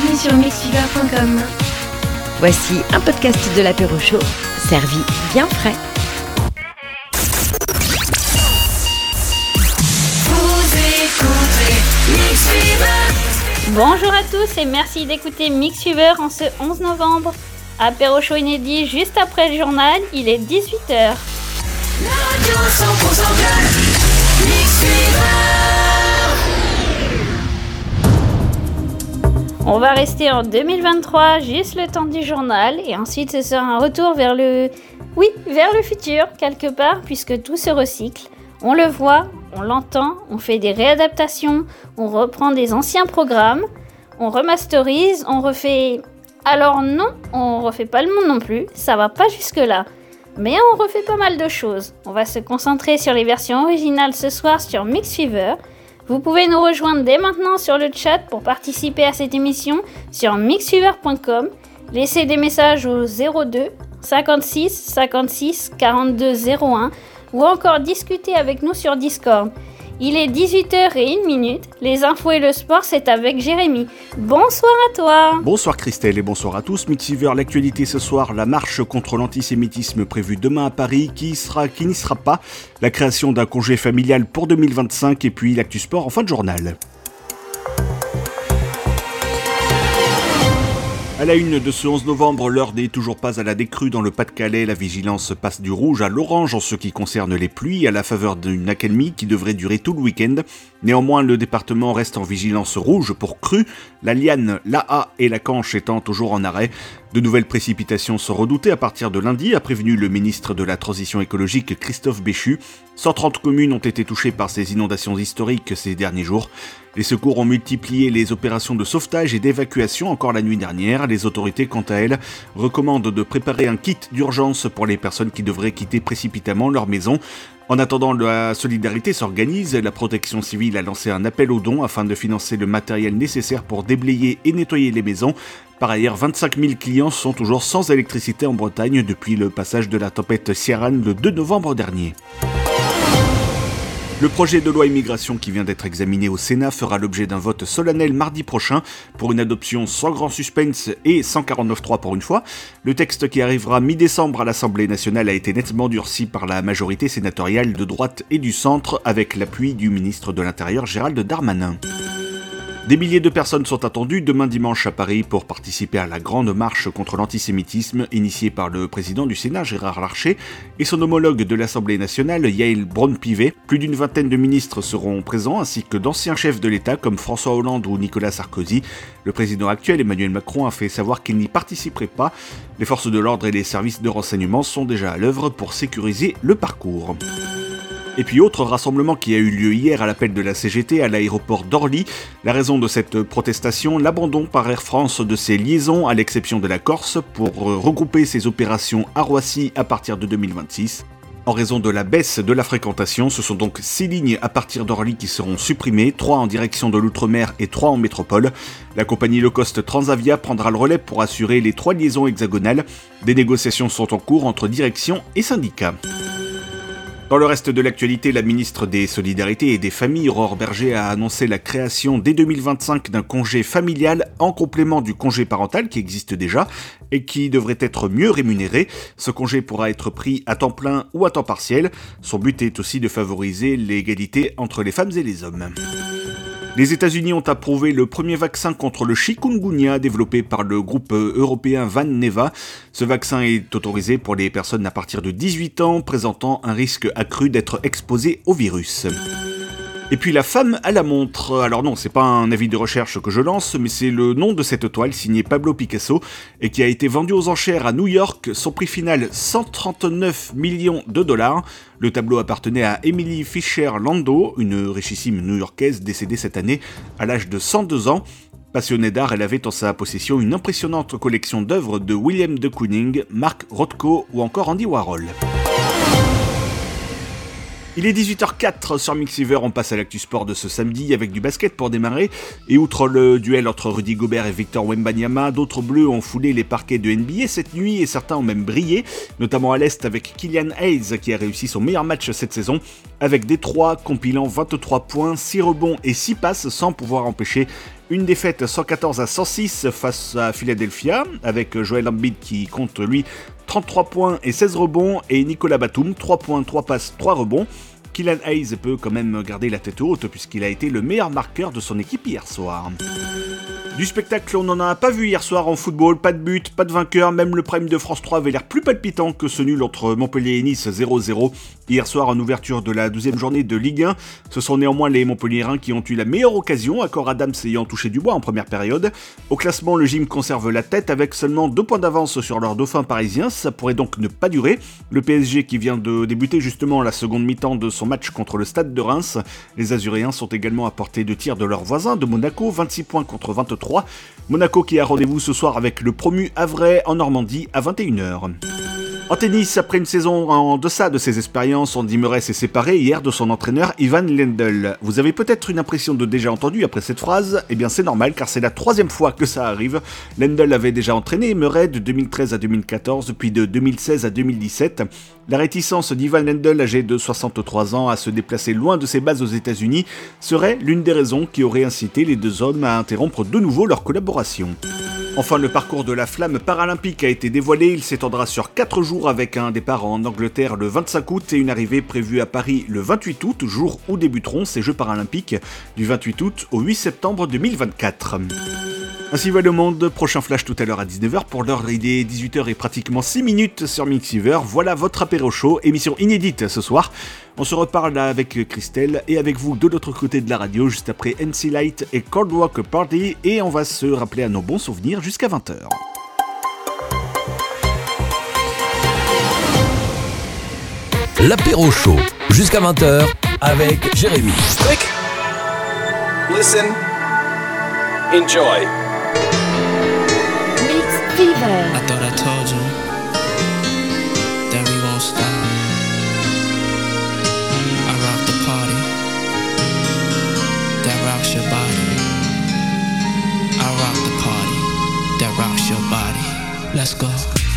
Bienvenue sur mixfever.com. Voici un podcast de l'apéro chaud, servi bien frais. Vous écoutez Mixfever. Bonjour à tous et merci d'écouter Mix Fever en ce 11 novembre. Apéro chaud inédit juste après le journal, il est 18h. La radio 100% club. Mixfever. On va rester en 2023, juste le temps du journal, et ensuite ce sera un retour vers le... Oui, vers le futur, quelque part, puisque tout se recycle. On le voit, on l'entend, on fait des réadaptations, on reprend des anciens programmes, on remasterise, on refait... Alors non, on refait pas le monde non plus, ça va pas jusque-là. Mais on refait pas mal de choses. On va se concentrer sur les versions originales ce soir sur Mix Fever. Vous pouvez nous rejoindre dès maintenant sur le chat pour participer à cette émission sur mixfever.com. Laissez des messages au 02 56 56 42 01 ou encore discuter avec nous sur Discord. Il est 18h et 1 minute. Les infos et le sport, c'est avec Jérémy. Bonsoir à toi. Bonsoir Christelle et bonsoir à tous. Mixiver, l'actualité ce soir, la marche contre l'antisémitisme prévue demain à Paris, qui sera, qui n'y sera pas, la création d'un congé familial pour 2025 et puis l'actu sport en fin de journal. À la une de ce 11 novembre, l'heure n'est toujours pas à la décrue dans le Pas-de-Calais. La vigilance passe du rouge à l'orange en ce qui concerne les pluies, à la faveur d'une accalmie qui devrait durer tout le week-end. Néanmoins, le département reste en vigilance rouge pour crue, la Liane, l'AA et la Canche étant toujours en arrêt. De nouvelles précipitations sont redoutées à partir de lundi, a prévenu le ministre de la Transition écologique Christophe Béchu. 130 communes ont été touchées par ces inondations historiques ces derniers jours. Les secours ont multiplié les opérations de sauvetage et d'évacuation encore la nuit dernière. Les autorités, quant à elles, recommandent de préparer un kit d'urgence pour les personnes qui devraient quitter précipitamment leur maison. En attendant, la solidarité s'organise. La protection civile a lancé un appel aux dons afin de financer le matériel nécessaire pour déblayer et nettoyer les maisons. Par ailleurs, 25 000 clients sont toujours sans électricité en Bretagne depuis le passage de la tempête Ciaran le 2 novembre dernier. Le projet de loi immigration qui vient d'être examiné au Sénat fera l'objet d'un vote solennel mardi prochain pour une adoption sans grand suspense et 149.3 pour une fois. Le texte qui arrivera mi-décembre à l'Assemblée nationale a été nettement durci par la majorité sénatoriale de droite et du centre avec l'appui du ministre de l'Intérieur Gérald Darmanin. Des milliers de personnes sont attendues demain dimanche à Paris pour participer à la grande marche contre l'antisémitisme initiée par le président du Sénat Gérard Larcher et son homologue de l'Assemblée nationale Yael Braun-Pivet. Plus d'une vingtaine de ministres seront présents ainsi que d'anciens chefs de l'État comme François Hollande ou Nicolas Sarkozy. Le président actuel Emmanuel Macron a fait savoir qu'il n'y participerait pas. Les forces de l'ordre et les services de renseignement sont déjà à l'œuvre pour sécuriser le parcours. Et puis autre rassemblement qui a eu lieu hier à l'appel de la CGT à l'aéroport d'Orly. La raison de cette protestation, l'abandon par Air France de ses liaisons à l'exception de la Corse pour regrouper ses opérations à Roissy à partir de 2026. En raison de la baisse de la fréquentation, ce sont donc 6 lignes à partir d'Orly qui seront supprimées, 3 en direction de l'outre-mer et 3 en métropole. La compagnie low cost Transavia prendra le relais pour assurer les 3 liaisons hexagonales. Des négociations sont en cours entre direction et syndicats. Dans le reste de l'actualité, la ministre des Solidarités et des Familles, Aurore Berger, a annoncé la création dès 2025 d'un congé familial en complément du congé parental qui existe déjà et qui devrait être mieux rémunéré. Ce congé pourra être pris à temps plein ou à temps partiel. Son but est aussi de favoriser l'égalité entre les femmes et les hommes. Les États-Unis ont approuvé le premier vaccin contre le chikungunya développé par le groupe européen Valneva. Ce vaccin est autorisé pour les personnes à partir de 18 ans présentant un risque accru d'être exposées au virus. Et puis la femme à la montre. Alors non, c'est pas un avis de recherche que je lance, mais c'est le nom de cette toile signée Pablo Picasso et qui a été vendue aux enchères à New York. Son prix final 139 millions de dollars. Le tableau appartenait à Emily Fisher Lando, une richissime new-yorkaise décédée cette année à l'âge de 102 ans. Passionnée d'art, elle avait en sa possession une impressionnante collection d'œuvres de William de Kooning, Mark Rothko ou encore Andy Warhol. Il est 18h04 sur Mixiver, on passe à l'actu sport de ce samedi avec du basket pour démarrer. Et outre le duel entre Rudy Gobert et Victor Wembanyama, d'autres bleus ont foulé les parquets de NBA cette nuit et certains ont même brillé, notamment à l'Est avec Killian Hayes qui a réussi son meilleur match cette saison avec 3 compilant 23 points, 6 rebonds et 6 passes sans pouvoir empêcher Une défaite 114 à 106 face à Philadelphia, avec Joel Embiid qui compte lui 33 points et 16 rebonds, et Nicolas Batum 3 points, 3 passes, 3 rebonds. Kylian Hayes peut quand même garder la tête haute puisqu'il a été le meilleur marqueur de son équipe hier soir. Du spectacle, on n'en a pas vu hier soir en football, pas de but, pas de vainqueur, même le prime de France 3 avait l'air plus palpitant que ce nul entre Montpellier et Nice 0-0. Hier soir, en ouverture de la deuxième journée de Ligue 1, ce sont néanmoins les Montpelliérains qui ont eu la meilleure occasion, accord Adams ayant touché du bois en première période. Au classement, le gym conserve la tête avec seulement deux points d'avance sur leur dauphin parisien, ça pourrait donc ne pas durer. Le PSG qui vient de débuter justement la seconde mi-temps de son match contre le Stade de Reims. Les Azuréens sont également à portée de tir de leurs voisins de Monaco, 26 points contre 23. Monaco qui a rendez-vous ce soir avec le promu Havre en Normandie à 21h. En tennis, après une saison en deçà de ses expériences, Andy Murray s'est séparé hier de son entraîneur Ivan Lendl. Vous avez peut-être une impression de déjà entendu après cette phrase Eh bien c'est normal car c'est la troisième fois que ça arrive. Lendl avait déjà entraîné Murray de 2013 à 2014 puis de 2016 à 2017. La réticence d'Ivan Lendl, âgé de 63 à se déplacer loin de ses bases aux États-Unis serait l'une des raisons qui aurait incité les deux hommes à interrompre de nouveau leur collaboration. Enfin, le parcours de la flamme paralympique a été dévoilé. Il s'étendra sur 4 jours avec un départ en Angleterre le 25 août et une arrivée prévue à Paris le 28 août, jour où débuteront ces Jeux paralympiques du 28 août au 8 septembre 2024. Ainsi va le monde, prochain flash tout à l'heure à 19h pour l'heure il est 18h et pratiquement 6 minutes sur Mixiver. Voilà votre apéro show, émission inédite ce soir. On se reparle avec Christelle et avec vous de l'autre côté de la radio juste après NC Light et Cold Walk Party et on va se rappeler à nos bons souvenirs jusqu'à 20h. L'apéro chaud jusqu'à 20h avec Jérémy. Quick! Listen. Enjoy. Mix Fever. Let's go.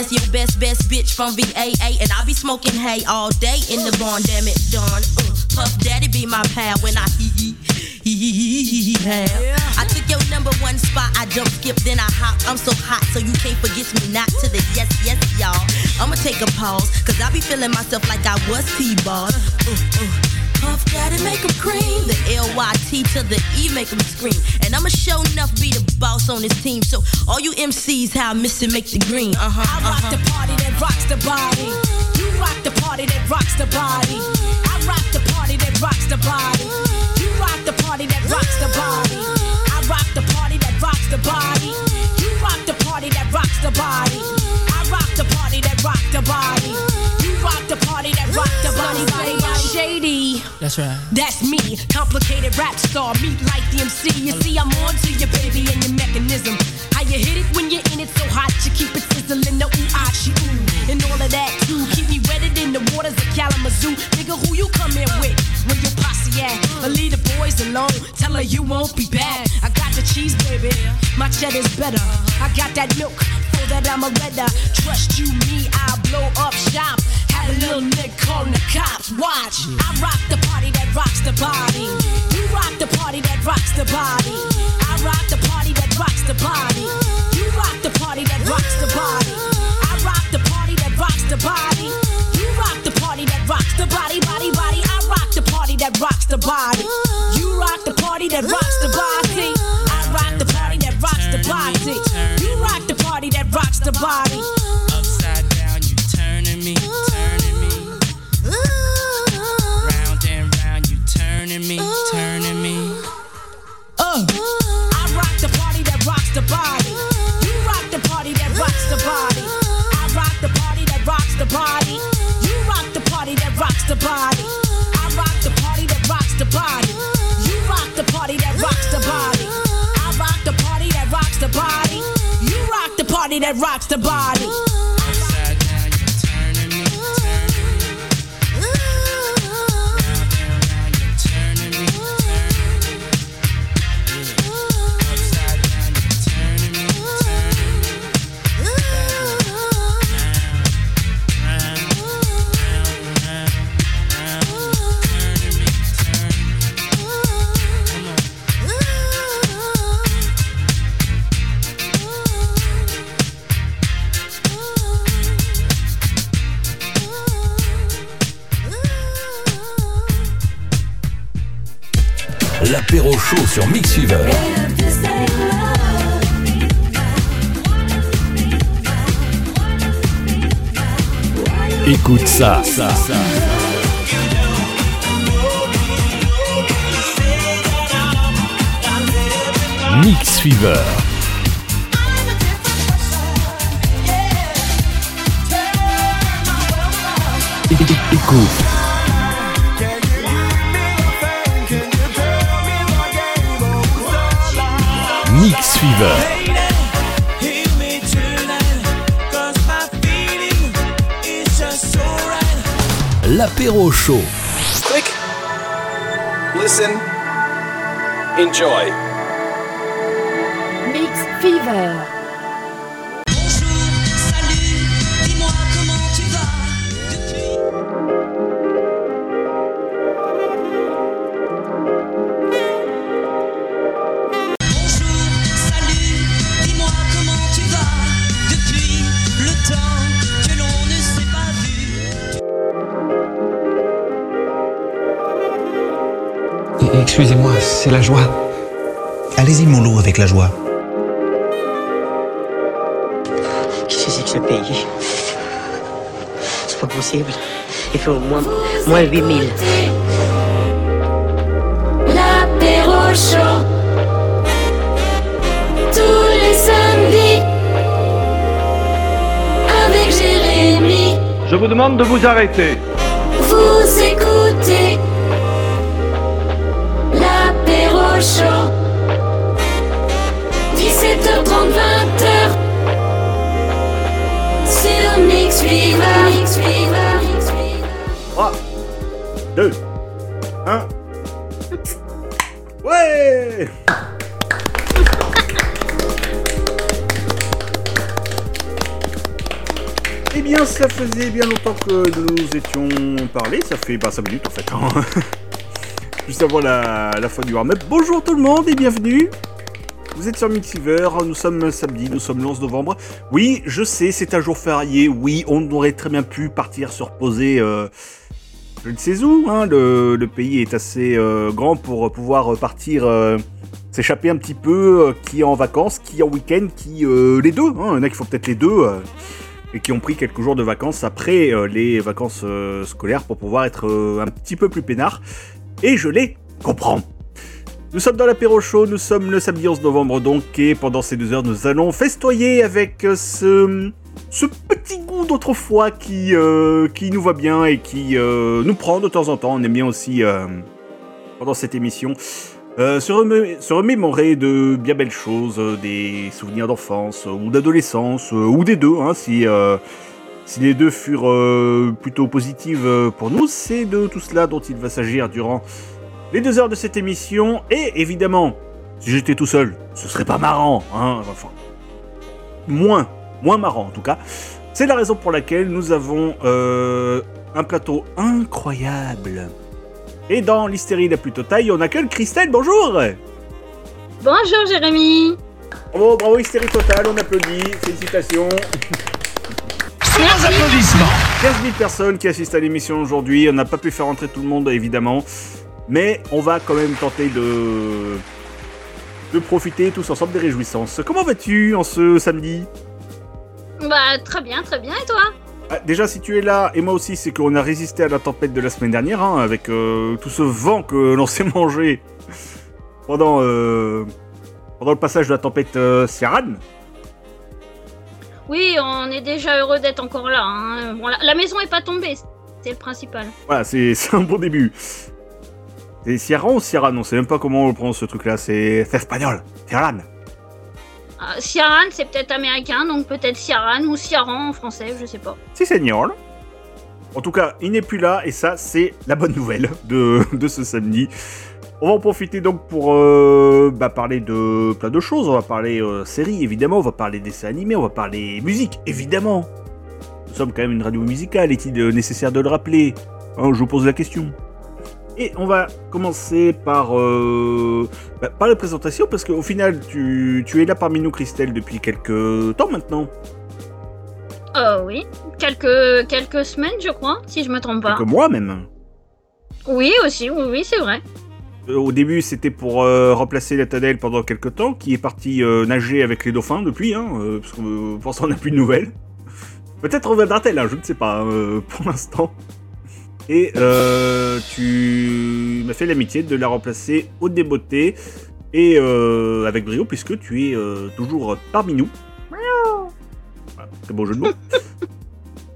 M-I-double-S-S, your best, best bitch from VAA. And I be smoking hay all day in the barn, damn it, done. Uh, Puff Daddy be my pal when I hee hee. Hee. I took your number one spot, I jump skip, then I hop. I'm so hot, so you can't forget me not to the yes, yes, y'all. I'ma take a pause, cause I be feeling myself like I was T-Ball. Uh, uh. Puff Daddy make 'em cream. The L-Y-T to the E make 'em scream. And I'ma show enough be the boss on this team. So all you MCs, how I miss it, make the green. Uh-huh, I rock uh-huh. the party that rocks the body. You rock the party that rocks the body. I rock the party that rocks the body. You rock the party that rocks the body. I rock the party that rocks the body. You rock the party that rocks the body. I rock the party that rocks the body. You rock the party that rocks the body, That's right. That's me, complicated rap star, meet like the MC. You see, I'm on to your baby and your mechanism. How you hit it when you're in it so hot, you keep it sizzling, no ooh, ah, she ooh. And all of that too, keep me wetted in the waters of Kalamazoo. Nigga, who you come in with? Where your posse at? Or leave the boys alone, tell her you won't be back. I got the cheese, baby, my cheddar's better. I got that milk that I'm a redder. Trust you, me, I'll blow up shop. Have a little nick calling the cops. Watch, I rock the party that rocks the body. You rock the party that rocks the body. I rock the party that rocks the body. You rock the party that rocks the body. I rock the party that rocks the body. You rock the party that rocks the body, body, body. I rock the party that rocks the body. You rock the party that rocks the body. I rock the party that rocks the body. Rocks the body. Upside down, you turning me, turning me. Round and round, you turning me, turning me. Uh. I rock the party that rocks the body. You rock the party that rocks the body. I rock the party that rocks the body. You rock the party that rocks the body. Rock the party that rocks the body. Ça, ça. Mix Fever. Écoute. Mix Fever. L'apéro chaud. Click. Listen. Enjoy. Mix Fever. C'est la joie. Allez-y, mon loup, avec la joie. Qu'est-ce que c'est que ce pays C'est pas possible. Il fait au moins, moins 8000. L'apéro chaud. Tous les samedis. Avec Jérémy. Je vous demande de vous arrêter. Vous faisait bien longtemps que nous étions parlé. Ça fait bah, 5 minutes en fait. hein. Juste avant la, la fin du warm-up. Bonjour tout le monde et bienvenue. Vous êtes sur Mixiver, nous sommes samedi, nous sommes le 11 novembre. Oui, je sais, c'est un jour férié. Oui, on aurait très bien pu partir se reposer. euh, je ne sais où. hein, le, le pays est assez euh, grand pour pouvoir partir euh, s'échapper un petit peu. qui est en vacances, qui est en week-end, qui les deux. hein, il y en a qui font peut-être les deux. Et qui ont pris quelques jours de vacances après euh, les vacances euh, scolaires pour pouvoir être euh, un petit peu plus peinard. Et je les comprends. Nous sommes dans l'apéro show, nous sommes le samedi 11 novembre donc, et pendant ces deux heures, nous allons festoyer avec ce, petit goût d'autrefois qui, qui nous va bien et qui nous prend de temps en temps. On aime bien aussi, pendant cette émission, euh, se, remé- se remémorer de bien belles choses, euh, des souvenirs d'enfance euh, ou d'adolescence, ou des deux, hein, si, si les deux furent plutôt positives pour nous. C'est de tout cela dont il va s'agir durant les deux heures de cette émission. Et évidemment, si j'étais tout seul, ce serait pas marrant, hein, enfin, moins moins marrant en tout cas. C'est la raison pour laquelle nous avons un plateau incroyable. Et dans l'hystérie la plus totale, on accueille Christelle, bonjour. Bonjour Jérémy. Bravo, bravo, hystérie totale, on applaudit, félicitations. Sans applaudissements. 15 000 personnes qui assistent à l'émission aujourd'hui, on n'a pas pu faire entrer tout le monde évidemment, mais on va quand même tenter de de profiter tous ensemble des réjouissances. Comment vas-tu en ce samedi? Bah très bien, très bien, et toi? Déjà, si tu es là, et moi aussi, c'est qu'on a résisté à la tempête de la semaine dernière, hein, avec euh, tout ce vent que l'on s'est mangé pendant, euh, pendant le passage de la tempête euh. Oui, on est déjà heureux d'être encore là. hein. Bon, la, la maison est pas tombée, c'est le principal. Voilà, c'est un bon début. C'est Ciaran ou Ciaran On sait même pas comment on prononce ce truc-là, c'est c'est espagnol. Ciaran. Ah, Ciaran, c'est peut-être américain, donc peut-être Ciaran ou Ciaran en français, je sais pas. Si, señor. En tout cas, il n'est plus là, et ça, c'est la bonne nouvelle de, de ce samedi. On va en profiter donc pour euh, bah, parler de plein de choses. On va parler euh, séries, évidemment. On va parler dessins animés. On va parler musique, évidemment. Nous sommes quand même une radio musicale. Est-il euh, nécessaire de le rappeler? Hein, Je vous pose la question. Et on va commencer par, euh, bah, par la présentation, parce qu'au final, tu, tu es là parmi nous, Christelle, depuis quelques temps maintenant. Euh, oui, quelques, quelques semaines, je crois, si je me trompe pas. Quelques mois même. Oui, aussi, oui, oui, c'est vrai. Euh, Au début, c'était pour euh, remplacer la Tadelle pendant quelques temps, qui est parti nager avec les dauphins depuis, hein, parce que euh, pour l'instant, on n'a plus de nouvelles. Peut-être reviendra-t-elle, hein, je ne sais pas, pour l'instant. Et euh, tu m'as fait l'amitié de la remplacer au débeauté, et euh, avec brio, puisque tu es euh, toujours parmi nous. Voilà, très beau jeu de mots.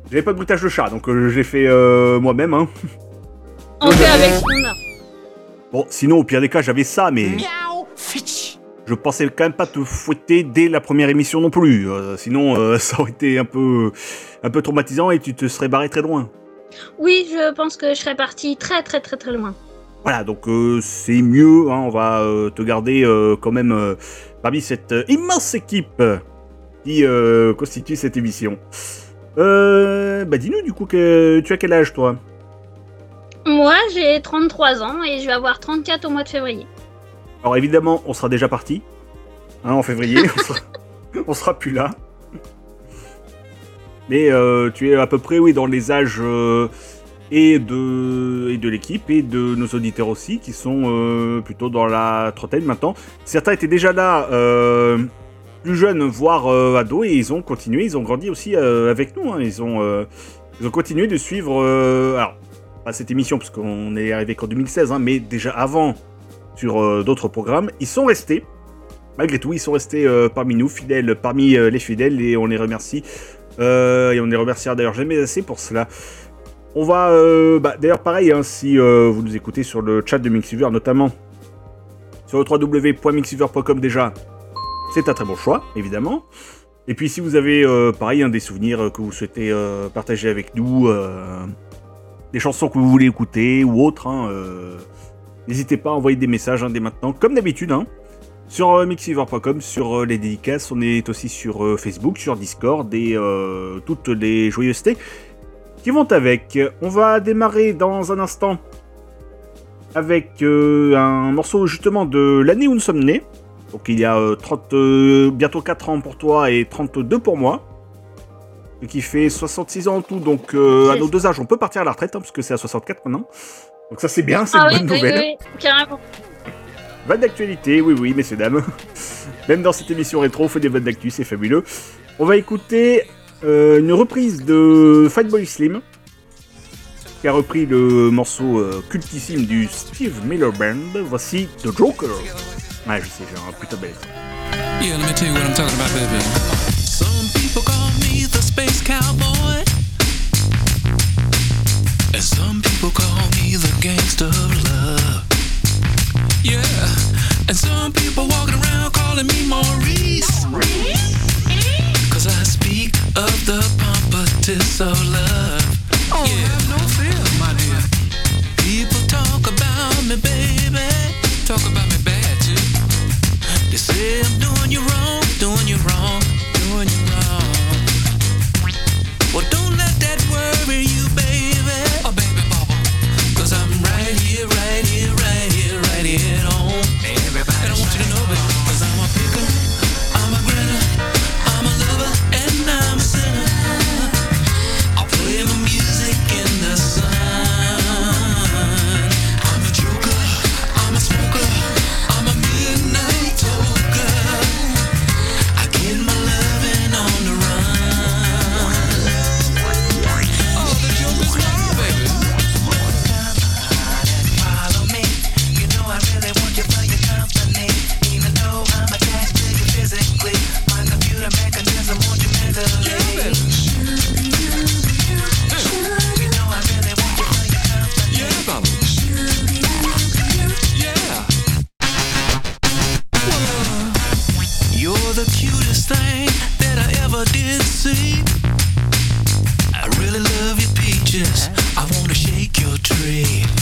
J'avais pas de bruitage de chat, donc euh, j'ai fait euh, moi-même. Hein. On fait avec. Bon, sinon, au pire des cas, j'avais ça, mais. Je pensais quand même pas te fouetter dès la première émission non plus. euh, sinon, euh, ça aurait été un peu, un peu traumatisant et tu te serais barré très loin. Oui, je pense que je serais partie très très très très loin. Voilà, donc euh, c'est mieux. hein, on va euh, te garder euh, quand même parmi cette immense équipe qui constitue cette émission. Bah dis-nous du coup que tu as quel âge toi? Moi, j'ai 33 ans et je vais avoir 34 au mois de février. Alors évidemment, on sera déjà parti. Hein, en février, on, sera, on sera plus là. Mais euh, tu es à peu près, oui, dans les âges euh, et de, et de l'équipe et de nos auditeurs aussi, qui sont euh, plutôt dans la trentaine maintenant. Certains étaient déjà là, plus jeunes, voire ados, et ils ont continué, ils ont grandi aussi avec nous. hein. Ils, ont, ils ont continué de suivre, pas cette émission, parce qu'on est arrivé qu'en 2016, hein, mais déjà avant sur d'autres programmes. Ils sont restés. Malgré tout, ils sont restés parmi nous, fidèles, parmi les fidèles, et on les remercie. Euh, et on les remerciera d'ailleurs jamais assez pour cela. On va, euh, bah, d'ailleurs pareil, hein, si euh, vous nous écoutez sur le chat de Mixiver, notamment sur le www.mixiver.com déjà, c'est un très bon choix, évidemment. Et puis si vous avez, pareil, des souvenirs que vous souhaitez partager avec nous, des chansons que vous voulez écouter ou autres, hein, N'hésitez pas à envoyer des messages hein, dès maintenant, comme d'habitude, sur euh, mixiver.com, sur euh, les dédicaces. On est aussi sur euh, Facebook, sur Discord et toutes les joyeusetés qui vont avec. On va démarrer dans un instant avec euh, un morceau justement de l'année où nous sommes nés. Donc il y a euh, 30, euh, bientôt 4 ans pour toi et 32 pour moi. Ce qui fait 66 ans en tout. Donc à nos deux âges, on peut partir à la retraite, hein, parce que c'est à 64 maintenant. Donc ça c'est bien, c'est Ah une oui, bonne oui, nouvelle. carrément. Vanne d'actualité, oui, oui, messieurs, dames. Même dans cette émission rétro, on fait des vannes d'actu, c'est fabuleux. On va écouter euh, une reprise de Fatboy Slim, qui a repris le morceau euh, cultissime du Steve Miller Band. Voici The Joker. Ouais, je sais, j'ai un putain de bel accent. Yeah, let me tell you what I'm talking about, baby. Some people call me the space cowboy. And some people call me the gangster of love. Yeah, and some people walking around calling me Maurice. Cause I speak of the of love. Oh, have no fear, my dear. People talk about me, baby. Talk about me bad, too. They say I'm doing you wrong, doing you wrong, doing you wrong. Tree.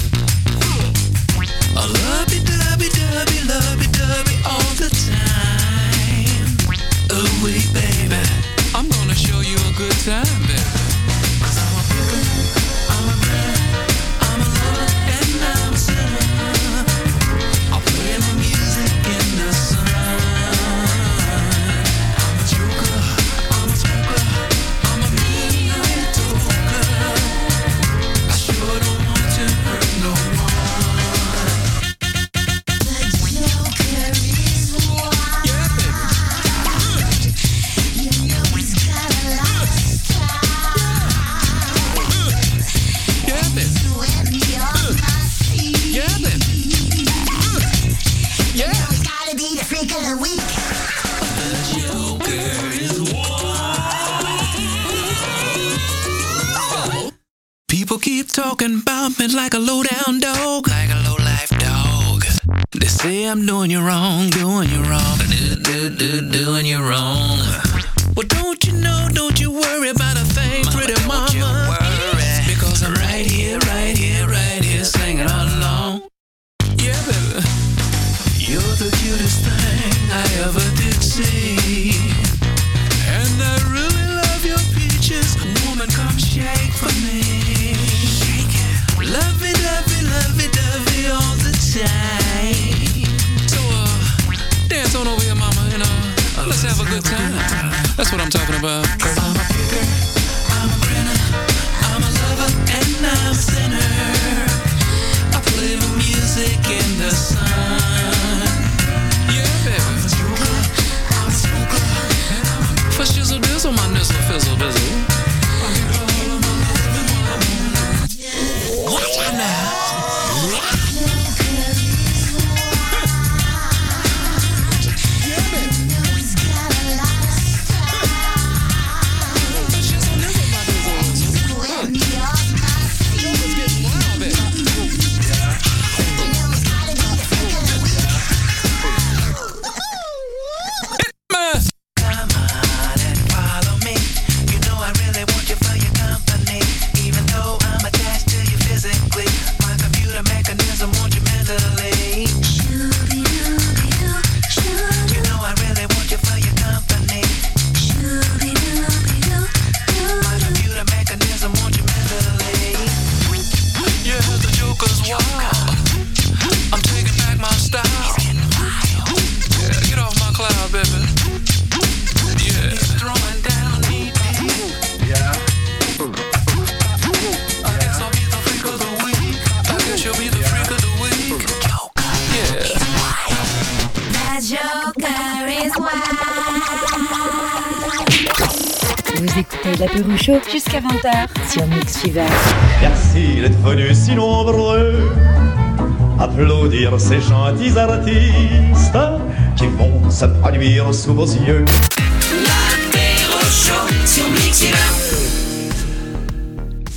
People keep talking about me like a low down dog, like a low life dog. They say I'm doing you wrong, doing you wrong, do, do, do, doing you wrong. Well, don't you know, don't you worry about a thing, pretty mama. Don't you worry. Because I'm right here, right here, right here, singing all along. Yeah, baby. You're the cutest thing I ever did see. What I'm talking about. I'm a picker, I'm a grinner, I'm a lover, and I'm a sinner. I play the music in the sun. Yeah, baby. I'm a joker, I'm a smoker, for shizzle dizzle, my nizzle fizzle dizzle. Merci d'être venus si nombreux applaudir ces gentils artistes qui vont se produire sous vos yeux. Sur Mixiver.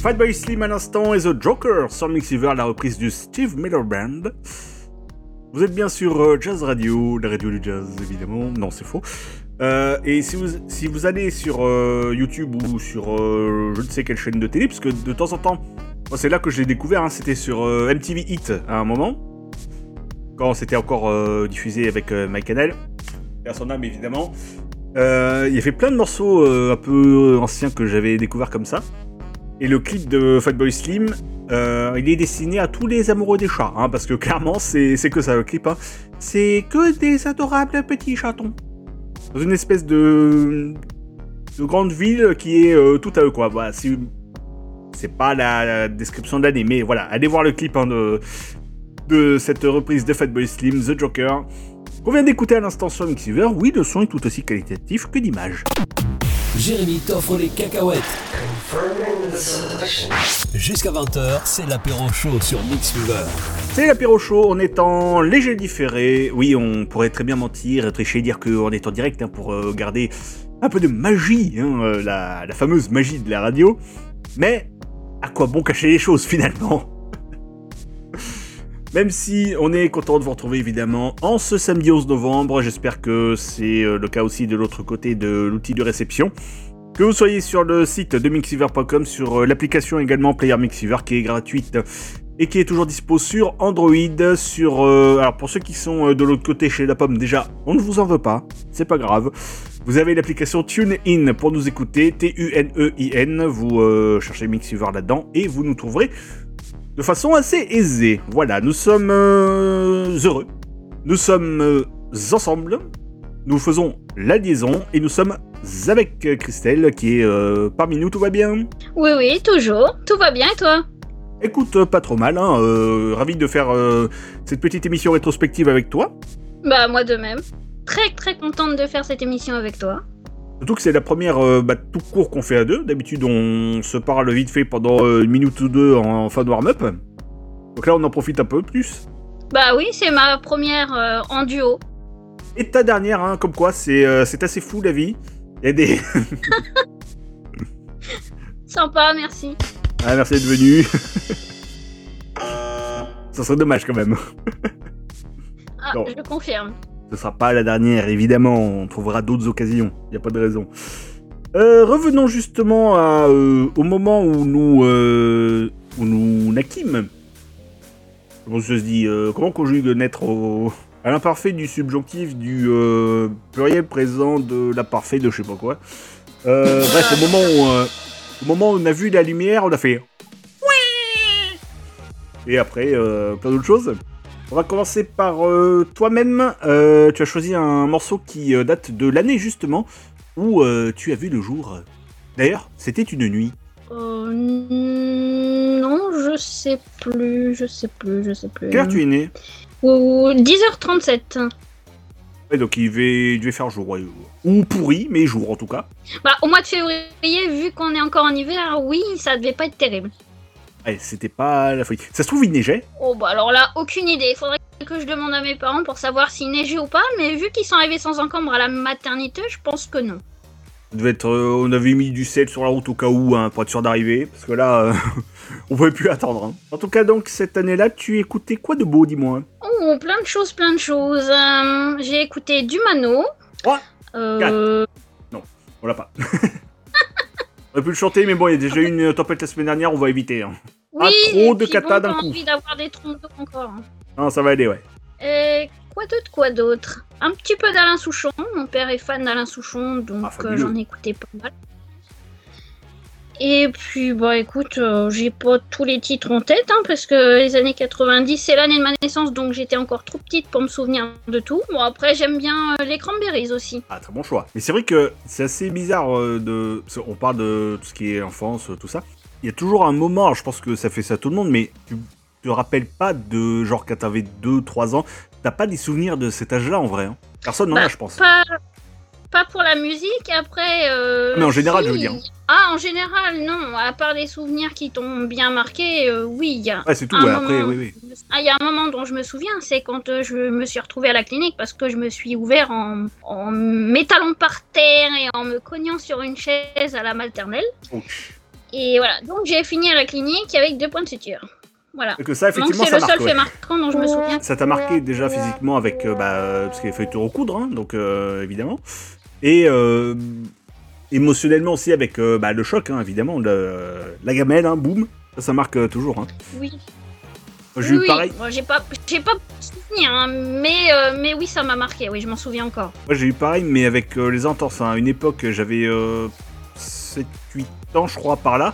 Fatboy Slim à l'instant et The Joker sur Mixiver, la reprise du Steve Miller Band. Vous êtes bien sur euh, Jazz Radio, la radio du jazz évidemment. Non, c'est faux. Euh, et si vous, allez sur euh, YouTube ou sur euh, je ne sais quelle chaîne de télé, parce que de temps en temps, c'est là que je l'ai découvert, hein, c'était sur MTV Hit à un moment, quand c'était encore diffusé avec Mike Canel, et son âme évidemment. Il y avait plein de morceaux un peu anciens que j'avais découvert comme ça. Et le clip de Fatboy Slim, il est destiné à tous les amoureux des chats, hein, parce que clairement, c'est que ça le clip. hein. C'est que des adorables petits chatons. Dans une espèce de, de grande ville qui est euh, tout à eux, quoi. C'est pas la, description de l'année, mais voilà, allez voir le clip hein, de, cette reprise de Fatboy Slim, The Joker. Qu'on vient d'écouter à l'instant sur Mixiver, oui, le son est tout aussi qualitatif que l'image. Jérémy t'offre les cacahuètes. Jusqu'à 20h, c'est l'apéro chaud sur Mix. C'est l'apéro chaud, on est en léger différé. Oui, on pourrait très bien mentir, tricher dire qu'on est en direct hein, pour euh, garder un peu de magie, hein, euh, la fameuse magie de la radio. Mais à quoi bon cacher les choses finalement? Même si on est content de vous retrouver évidemment en ce samedi 11 novembre, j'espère que c'est euh, le cas aussi de l'autre côté de l'outil de réception. Que vous soyez sur le site de mixiver.com, sur euh, l'application également Player Mixiver qui est gratuite et qui est toujours dispo sur Android, sur... euh, alors pour ceux qui sont euh, de l'autre côté chez la pomme, déjà, on ne vous en veut pas, c'est pas grave. Vous avez l'application TuneIn pour nous écouter, T-U-N-E-I-N, vous euh, cherchez Mixiver là-dedans et vous nous trouverez de façon assez aisée. Voilà, nous sommes euh, heureux, nous sommes euh, ensemble, nous faisons la liaison et nous sommes avec euh, Christelle qui est euh, parmi nous, tout va bien? Oui, oui, toujours. Tout va bien et toi? Écoute, pas trop mal, hein, ravi de faire cette petite émission rétrospective avec toi. Bah, moi de même. Très, très contente de faire cette émission avec toi. Surtout que c'est la première euh, bah, tout court qu'on fait à deux. D'habitude, on se parle vite fait pendant euh, une minute ou deux en fin de warm-up. Donc là, on en profite un peu plus. Bah oui, c'est ma première euh, en duo. Et ta dernière, hein, comme quoi, c'est euh, c'est assez fou la vie. Il y a des. Sympa, merci. ah, merci d'être venu. Ça serait dommage quand même. Ah, Non. je confirme. Ce sera pas la dernière, évidemment. On trouvera d'autres occasions. Il n'y a pas de raison. Euh, revenons justement à, euh, au moment où nous, euh, où nous naquîmes. Ça se dit euh, Comment on conjugue naître au, à l'imparfait du subjonctif du euh, pluriel présent de l'imparfait de je sais pas quoi. Bref, au moment où, au moment où on a vu la lumière, on a fait. Et après, euh, plein d'autres choses. On va commencer par euh, toi-même. Euh, tu as choisi un morceau qui euh, date de l'année justement où tu as vu le jour. D'ailleurs, c'était une nuit. Euh, non, je sais plus, je sais plus, je sais plus. Quelle heure tu es né? Ou 10h37. Ouais, donc il devait, il devait faire jour. ouais. Ou pourri, mais jour en tout cas. Bah, au mois de février, vu qu'on est encore en hiver, oui, ça devait pas être terrible. Ouais, c'était pas la folie. Ça se trouve, il neigeait. Oh, bah alors là, aucune idée. Il faudrait que je demande à mes parents pour savoir s'il neigeait ou pas, mais vu qu'ils sont arrivés sans encombre à la maternité, je pense que non. Ça devait être, euh, on avait mis du sel sur la route au cas où, hein, pour être sûr d'arriver. Parce que là, euh, on pouvait plus attendre. hein. En tout cas, donc, cette année-là, tu écoutais quoi de beau, dis-moi? Oh, plein de choses, plein de choses. Euh, J'ai écouté du Mano. Quoi Euh, Non, on l'a pas. on aurait pu le chanter, mais bon, il y a déjà eu une tempête la semaine dernière, on va éviter. hein. oui, Pas trop de et puis kata bon, d'un coup. envie d'avoir des trompes d'eau encore. hein. Non, ça va aller, ouais. Et quoi d'autre, quoi d'autre? Un petit peu d'Alain Souchon. Mon père est fan d'Alain Souchon, donc Ah, euh, j'en ai écouté pas mal. Et puis, bah écoute, euh, j'ai pas tous les titres en tête, hein, parce que les années 90, c'est l'année de ma naissance, donc j'étais encore trop petite pour me souvenir de tout. Bon, après, j'aime bien euh, les Cranberries aussi. Ah, très bon choix. Mais c'est vrai que c'est assez bizarre euh, de. qu'on parle de tout ce qui est enfance, tout ça. Il y a toujours un moment, alors je pense que ça fait ça à tout le monde, mais tu te rappelles pas de genre quand t'avais 2-3 ans, t'as pas des souvenirs de cet âge-là en vrai. hein. Personne n'en a, Bah, je pense. Pas, pas pour la musique, après. euh, Mais en général, si. je veux dire. Ah, en général, non. À part des souvenirs qui t'ont bien marqué, euh, oui, il y a. Ouais, c'est tout, ouais, après, oui, oui. Ah, il y a un moment dont je me souviens, c'est quand euh, je me suis retrouvée à la clinique parce que je me suis ouvert en, en m'étalant par terre et en me cognant sur une chaise à la maternelle. Et voilà, donc j'ai fini à la clinique avec deux points de suture. Voilà. Que ça, effectivement, donc c'est le marque, seul ouais. fait marquant dont je me souviens. Ça t'a marqué déjà physiquement avec. euh, bah, parce qu'il fallu te recoudre, hein, donc euh, évidemment. Et euh, émotionnellement aussi avec euh, bah, le choc, hein, évidemment. le- la gamelle, hein, boum. Ça, ça marque euh, toujours. Hein. Oui. J'ai eu oui, pareil. J'ai pas, j'ai pas souvenir, hein, mais, euh, mais oui, ça m'a marqué. Oui, je m'en souviens encore. Moi j'ai eu pareil, mais avec euh, les entorses. hein. À une époque, j'avais 7-8 ans, je crois, par là.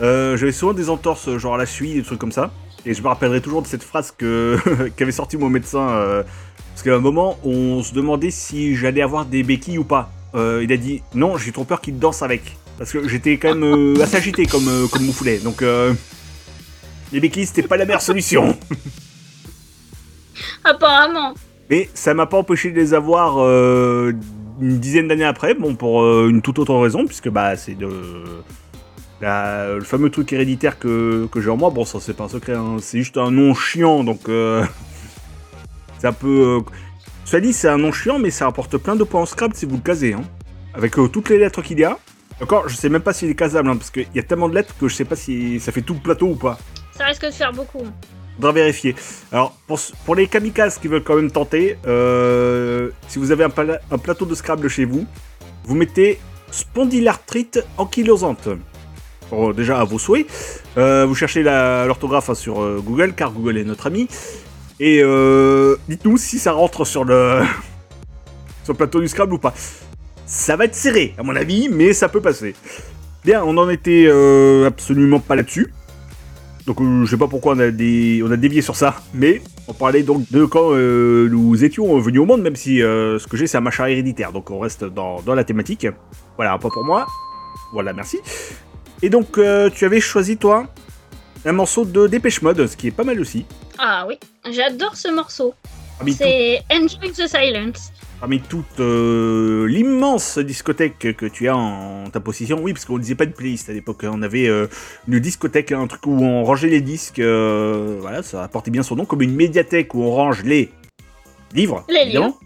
Euh, j'avais souvent des entorses, euh, genre à la cheville, des trucs comme ça. Et je me rappellerai toujours de cette phrase que qu'avait sorti mon médecin. Parce qu'à un moment, on se demandait si j'allais avoir des béquilles ou pas. Euh, il a dit non, j'ai trop peur qu'il danse avec. Parce que j'étais quand même euh, assez agité comme, euh, comme. Donc euh, les béquilles, c'était pas la meilleure solution. Apparemment. Mais ça m'a pas empêché de les avoir euh, une dizaine d'années après, bon pour une toute autre raison, puisque bah c'est de la- le fameux truc héréditaire que, que j'ai en moi. Bon ça c'est pas un secret, hein, c'est juste un nom chiant, donc euh, c'est un peu. Euh, cela dit c'est un nom chiant, mais ça rapporte plein de points en Scrabble si vous le casez, hein. avec euh, toutes les lettres qu'il y a. Encore, je sais même pas s'il est casable, hein, parce qu'il y a tellement de lettres que je sais pas si ça fait tout le plateau ou pas. Ça risque de faire beaucoup. Faudra vérifier. Alors, pour, pour les kamikazes qui veulent quand même tenter, euh, si vous avez un, pala- un plateau de Scrabble chez vous, vous mettez spondylarthrite ankylosante. Bon, déjà à vos souhaits. Euh, vous cherchez la- l'orthographe hein, sur euh, Google, car Google est notre ami. Et euh, dites-nous si ça rentre sur le, sur le plateau du Scrabble ou pas. Ça va être serré, à mon avis, mais ça peut passer. Bien, on n'en était euh, absolument pas là-dessus. Donc euh, je sais pas pourquoi on a, dévié sur ça, mais on parlait donc de quand euh, nous étions venus au monde, même si euh, ce que j'ai c'est un machin héréditaire, donc on reste dans, dans la thématique. Voilà, point pour moi. Voilà, merci. Et donc tu avais choisi toi un morceau de Dépêche Mode, ce qui est pas mal aussi. Ah oui, j'adore ce morceau. Tout- C'est Enjoy the Silence. parmi toute euh, l'immense discothèque que tu as en ta possession, oui, parce qu'on disait pas de playlist à l'époque, hein. on avait euh, une discothèque, un truc où on rangeait les disques, euh, voilà, ça portait bien son nom, comme une médiathèque où on range les livres. Les évidemment.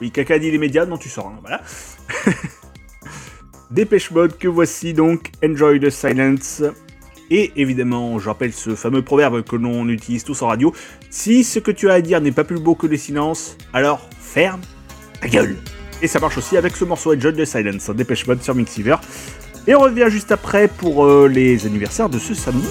Oui, caca dit les médias, non tu sors, hein, voilà. Dépêche mode que voici donc, Enjoy the Silence. Et évidemment, je rappelle ce fameux proverbe que l'on utilise tous en radio. Si ce que tu as à dire n'est pas plus beau que le silence, alors ferme ta gueule. Et ça marche aussi avec ce morceau Enjoy the Silence, Dépêche mode sur Mixiver. Et on revient juste après pour euh, les anniversaires de ce samedi.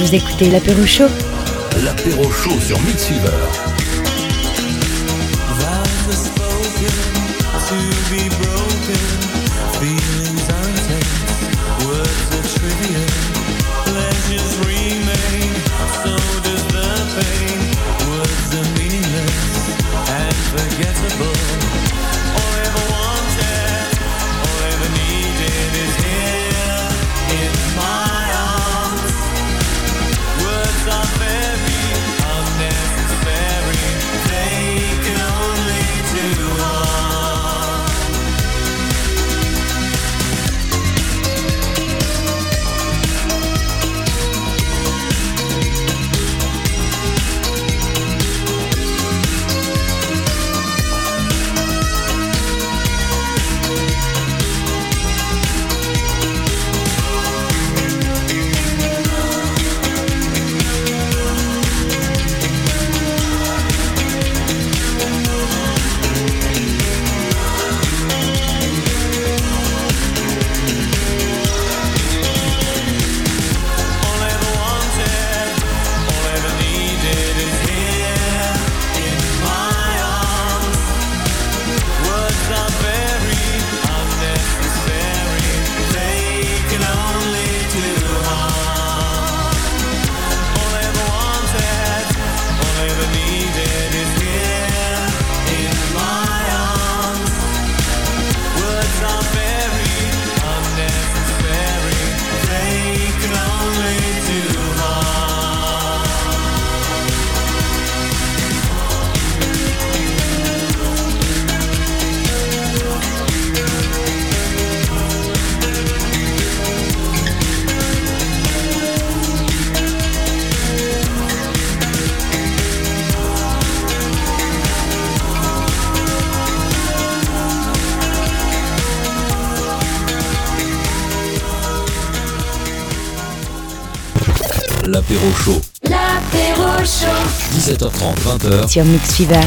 Vous écoutez l'apéro chaud L'apéro chaud sur. Vows 17h30, 20h. sur Mix Fever.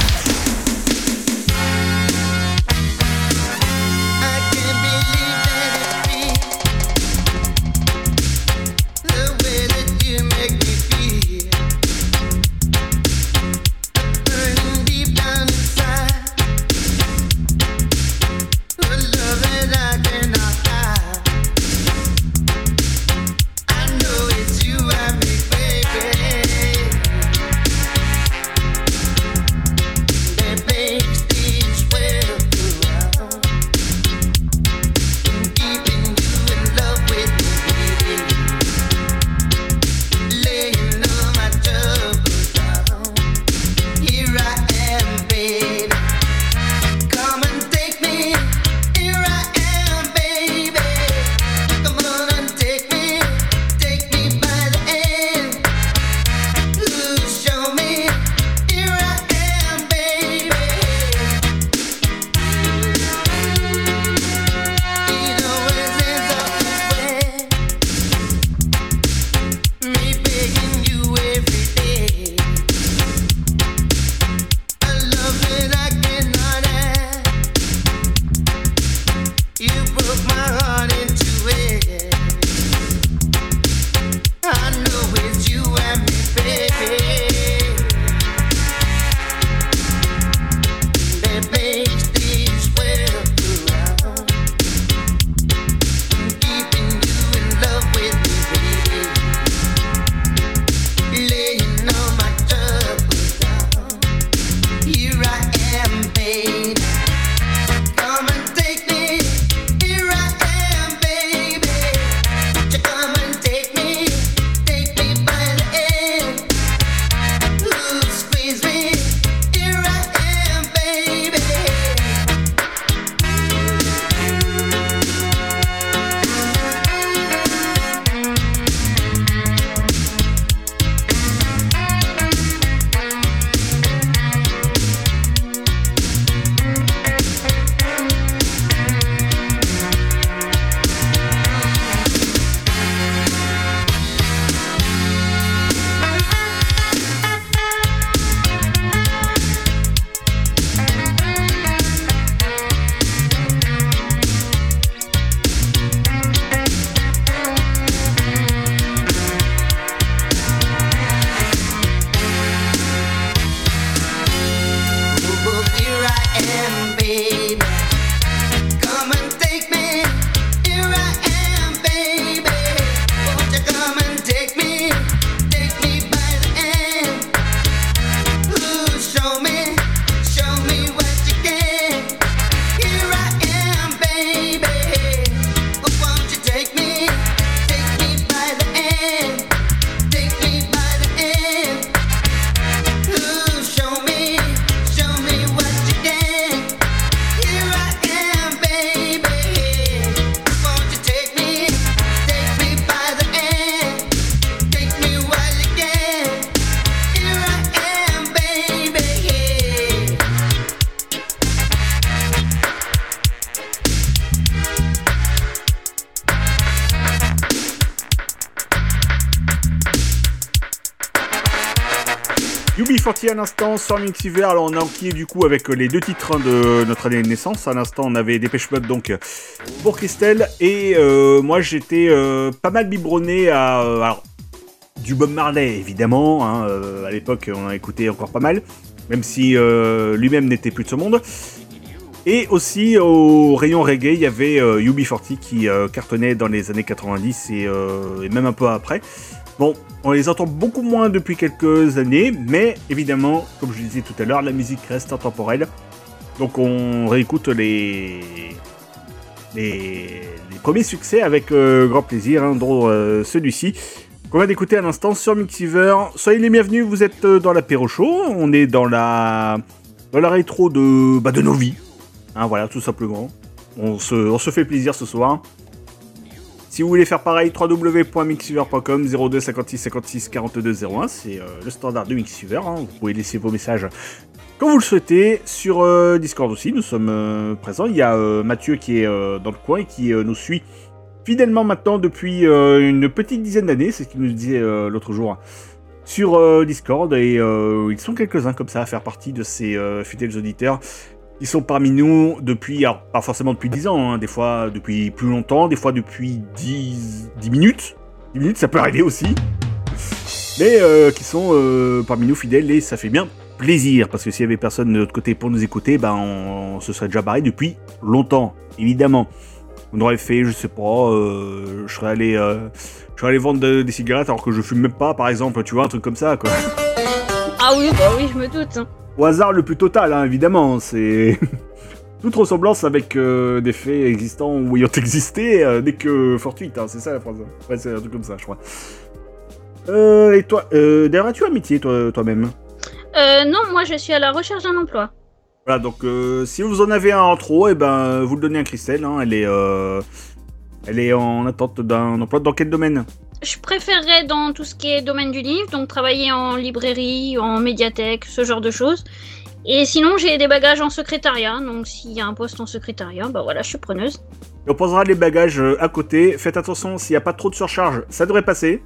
UB40 à l'instant sur Mixiver. Alors on a enquillé du coup avec les deux titres de notre année de naissance. À l'instant on avait Dépêche Mode donc pour Christelle et euh, moi j'étais euh, pas mal biberonné à euh, du Bob Marley évidemment. hein, à l'époque on a écouté encore pas mal, même si lui-même n'était plus de ce monde. Et aussi au rayon reggae il y avait euh, UB40 qui cartonnait dans les années 90 et, et même un peu après. Bon, on les entend beaucoup moins depuis quelques années, mais évidemment, comme je disais tout à l'heure, la musique reste intemporelle. Donc on réécoute les, premiers succès avec euh, grand plaisir, hein, dont euh, celui-ci qu'on va d'écouter à l'instant sur Mixiver. Soyez les bienvenus, vous êtes euh, dans l'apéro show, on est dans la, dans la rétro de, bah, de nos vies. Hein, voilà, tout simplement. On se fait plaisir ce soir. Si vous voulez faire pareil, www.mixiver.com 02 56 56 42 01, c'est euh, le standard de Mixiver. hein. Vous pouvez laisser vos messages quand vous le souhaitez. Sur euh, Discord aussi, nous sommes euh, présents. Il y a Mathieu qui est dans le coin et qui nous suit fidèlement maintenant depuis une petite dizaine d'années, c'est ce qu'il nous disait l'autre jour sur Discord. Et ils sont quelques-uns comme ça à faire partie de ces fidèles auditeurs ils sont parmi nous depuis, alors pas forcément depuis 10 ans, hein, des fois depuis plus longtemps, des fois depuis 10, 10 minutes. 10 minutes, ça peut arriver aussi. Mais euh, qui sont euh, parmi nous fidèles et ça fait bien plaisir. Parce que s'il y avait personne de l'autre côté pour nous écouter, ben on, se serait déjà barré depuis longtemps, évidemment. On aurait fait, je sais pas, euh, je serais allé, je serais allé vendre de- des cigarettes alors que je fume même pas, par exemple, tu vois, un truc comme ça, quoi. Ah oui, bah oui, je me doute. hein. Au hasard le plus total, hein, évidemment. C'est toute ressemblance avec euh, des faits existants ou ayant existé euh, n'est que fortuite. hein, c'est ça la phrase. Ouais, c'est un truc comme ça, je crois. Euh, et toi, euh, d'ailleurs, as-tu un métier toi- toi-même? Non, moi je suis à la recherche d'un emploi. Voilà, donc si vous en avez un en trop, et ben vous le donnez à Christelle. hein, elle est, elle est en attente d'un emploi dans quel domaine? Je préférerais dans tout ce qui est domaine du livre, donc travailler en librairie, en médiathèque, ce genre de choses. Et sinon, j'ai des bagages en secrétariat, donc s'il y a un poste en secrétariat, bah voilà, je suis preneuse. Et on posera les bagages euh, à côté. Faites attention, s'il n'y a pas trop de surcharge, ça devrait passer.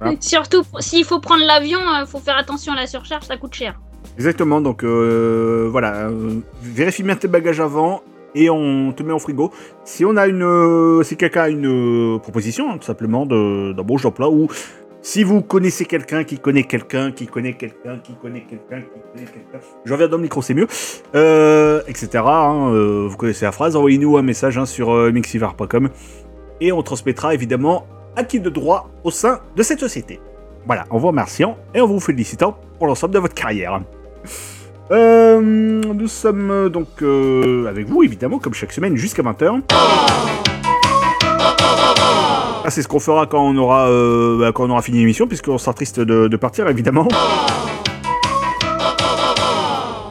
Voilà. Surtout, s'il faut prendre l'avion, il faut faire attention à la surcharge, ça coûte cher. Exactement, donc euh, voilà, euh, vérifie bien tes bagages avant et on te met au frigo. Si on a une, euh, si quelqu'un a une euh, proposition, hein, tout simplement, de- d'embauche d'emploi, ou si vous connaissez quelqu'un qui connaît quelqu'un, qui connaît quelqu'un, qui connaît quelqu'un, qui connaît quelqu'un, je reviens dans le micro, c'est mieux, euh, etc. hein, vous connaissez la phrase, envoyez-nous un message hein, sur mixivar.com et on transmettra évidemment à qui de droit au sein de cette société. Voilà, en vous remerciant et en vous félicitant pour l'ensemble de votre carrière. Euh, nous sommes euh, donc euh, avec vous, évidemment, comme chaque semaine, jusqu'à 20h. Ah, c'est ce qu'on fera quand on aura, bah, quand on aura fini l'émission, puisqu'on sera triste de, partir, évidemment.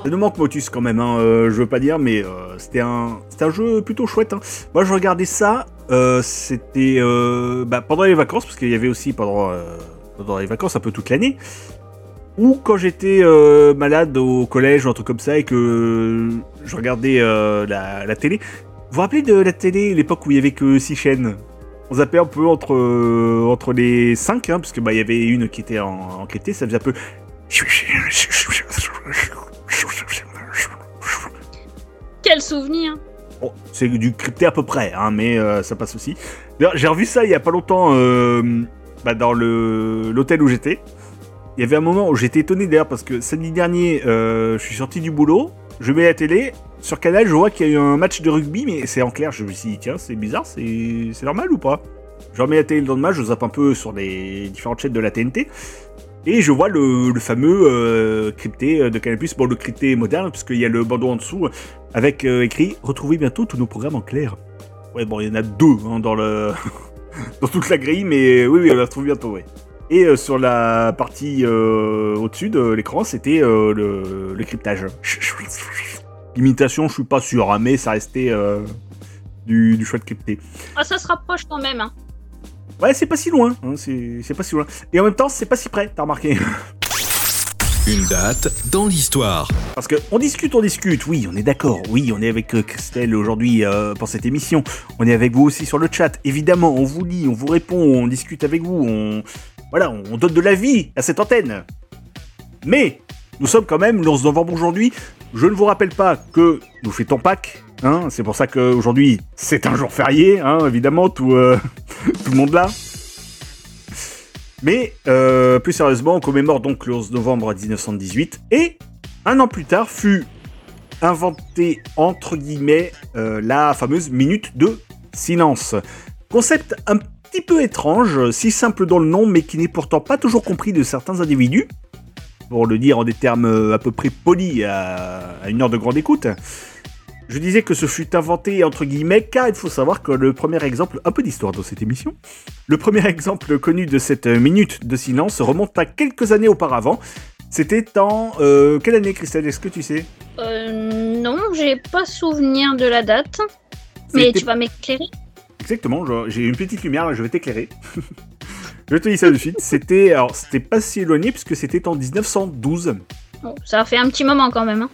Ça nous manque Motus quand même, hein, je veux pas dire, mais c'était un, un jeu plutôt chouette. hein. Moi, je regardais ça, c'était bah, pendant les vacances, parce qu'il y avait aussi pendant les vacances un peu toute l'année ou quand j'étais euh, malade au collège ou un truc comme ça et que je regardais euh, la, la télé. Vous vous rappelez de la télé, l'époque où il y avait que 6 chaînes? On zappait un peu entre, euh, entre les 5, hein, parce que bah, il y avait une qui était en, en crypté, ça faisait un peu. Quel souvenir Bon, c'est du crypté à peu près, hein, mais ça passe aussi. D'ailleurs, j'ai revu ça il y a pas longtemps bah, dans l'hôtel où j'étais. Il y avait un moment où j'étais étonné d'ailleurs parce que samedi dernier, euh, je suis sorti du boulot, je mets la télé, sur Canal, je vois qu'il y a eu un match de rugby, mais c'est en clair. Je me suis dit, tiens, c'est bizarre, c'est normal ou pas? Je remets la télé le lendemain, je zappe un peu sur les différentes chaînes de la TNT. Et je vois le, fameux euh, crypté de Canal+, bon le crypté moderne, puisqu'il y a le bandeau en dessous, avec euh, écrit « Retrouvez bientôt tous nos programmes en clair ». Ouais, bon, il y en a deux hein, dans, le... dans toute la grille, mais oui, oui, on la retrouve bientôt, ouais. Et euh, sur la partie euh, au-dessus de l'écran, c'était euh, le, le cryptage. L'imitation, je suis pas sûr, hein, mais ça restait euh, du, du choix de crypté. Ah, ça se rapproche quand même. Hein. Ouais, c'est pas si loin, hein, c'est pas si loin. Et en même temps, c'est pas si près, t'as remarqué Une date dans l'histoire. Parce que on discute, on discute, oui, on est d'accord, oui, on est avec Christelle aujourd'hui euh, pour cette émission, on est avec vous aussi sur le chat, évidemment, on vous lit, on vous répond, on discute avec vous, on... Voilà, on donne de la vie à cette antenne. Mais, nous sommes quand même le 11 novembre aujourd'hui. Je ne vous rappelle pas que nous fêtons Pâques. Hein, c'est pour ça qu'aujourd'hui, c'est un jour férié, hein, évidemment, tout, euh, tout le monde là. Mais euh, plus sérieusement, on commémore donc le 11 novembre 1918 et un an plus tard fut inventé entre guillemets euh, la fameuse minute de silence. Concept un petit peu étrange, si simple dans le nom, mais qui n'est pourtant pas toujours compris de certains individus. Pour le dire en des termes euh, à peu près polis à, à une heure de grande écoute. Je disais que ce fut inventé entre guillemets car il faut savoir que le premier exemple, un peu d'histoire dans cette émission, le premier exemple connu de cette minute de silence remonte à quelques années auparavant. C'était en euh, quelle année Christelle Est-ce que tu sais? Euh, non, j'ai pas souvenir de la date. Mais tu vas m'éclairer? Exactement, j'ai une petite lumière, je vais t'éclairer. je te dis ça de suite. C'était alors c'était pas si éloigné puisque c'était en 1912. Bon, Ça a fait un petit moment quand même. hein.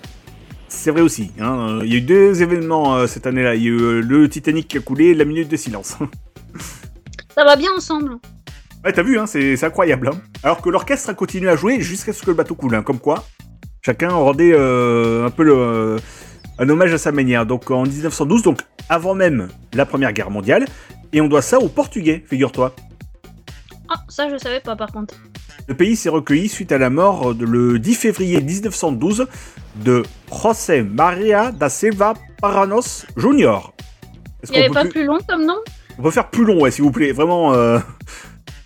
C'est vrai aussi. hein, Il y a eu deux événements euh, cette année-là. Il y a eu euh, le Titanic qui a coulé et la minute de silence. Ça va bien ensemble. Ouais, t'as vu, hein, c'est incroyable. hein. Alors que l'orchestre a continué à jouer jusqu'à ce que le bateau coule. hein, comme quoi, chacun rendait euh, un peu le, euh, un hommage à sa manière. Donc en 1912, donc avant même la Première Guerre mondiale, et on doit ça aux Portugais, figure-toi. Ah, ça je savais pas par contre. Le pays s'est recueilli suite à la mort de- le 10 février 1912 de José Maria da Silva Paranos Jr. Il y avait pas plus long comme nom? On peut faire plus long, ouais, s'il vous plaît. Vraiment, euh,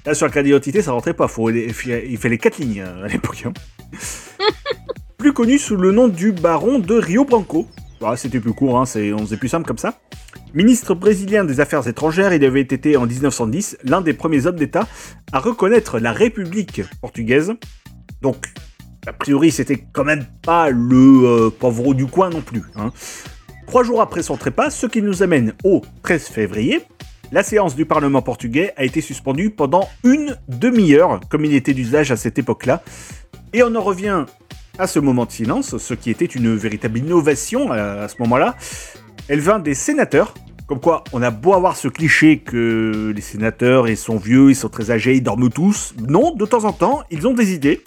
là sur la carte d'identité, ça rentrait pas. Faut, il fallait 4 lignes euh, à l'époque. hein. plus connu sous le nom du baron de Rio Branco. Voilà, C'était plus court, hein, c'est- on faisait plus simple comme ça. Ministre brésilien des Affaires étrangères, il avait été en 1910 l'un des premiers hommes d'État à reconnaître la République portugaise. Donc, a priori, c'était quand même pas le euh, pauvre du coin non plus. hein. Trois jours après son trépas, ce qui nous amène au 13 février, la séance du Parlement portugais a été suspendue pendant une demi-heure, comme il était d'usage à cette époque-là. Et on en revient à ce moment de silence, ce qui était une véritable innovation à, à ce moment-là. Elle vint des sénateurs, comme quoi on a beau avoir ce cliché que les sénateurs, ils sont vieux, ils sont très âgés, ils dorment tous. Non, de temps en temps, ils ont des idées.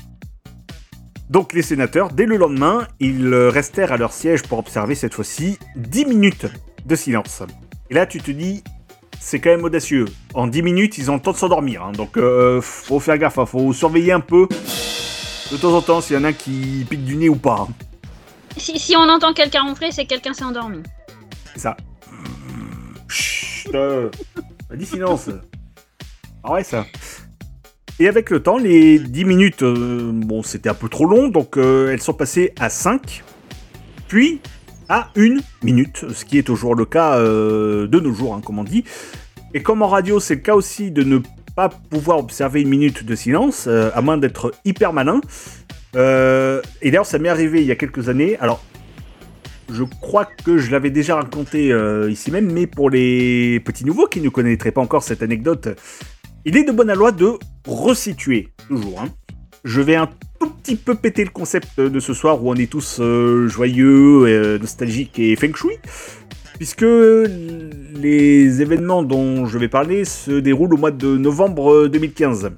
Donc les sénateurs, dès le lendemain, ils euh, restèrent à leur siège pour observer cette fois-ci 10 minutes de silence. Et là, tu te dis, c'est quand même audacieux. En 10 minutes, ils ont le temps de s'endormir. hein. donc, euh, faut faire gaffe, hein. faut surveiller un peu de temps en temps s'il y en a qui piquent du nez ou pas. Si, si on entend quelqu'un ronfler, c'est que quelqu'un s'est endormi. C'est ça. Chut, euh, dis silence. Ah ouais, ça. Et avec le temps, les 10 minutes, euh, bon, c'était un peu trop long, donc euh, elles sont passées à 5, puis à 1 minute, ce qui est toujours le cas euh, de nos jours, hein, comme on dit. Et comme en radio, c'est le cas aussi de ne pas pouvoir observer une minute de silence, euh, à moins d'être hyper malin. Euh, et d'ailleurs, ça m'est arrivé il y a quelques années. Alors, je crois que je l'avais déjà raconté euh, ici même, mais pour les petits nouveaux qui ne connaîtraient pas encore cette anecdote, il est de bonne loi de resituer, toujours. hein. Je vais un tout petit peu péter le concept de ce soir où on est tous euh, joyeux, nostalgiques et feng shui, puisque les événements dont je vais parler se déroulent au mois de novembre 2015.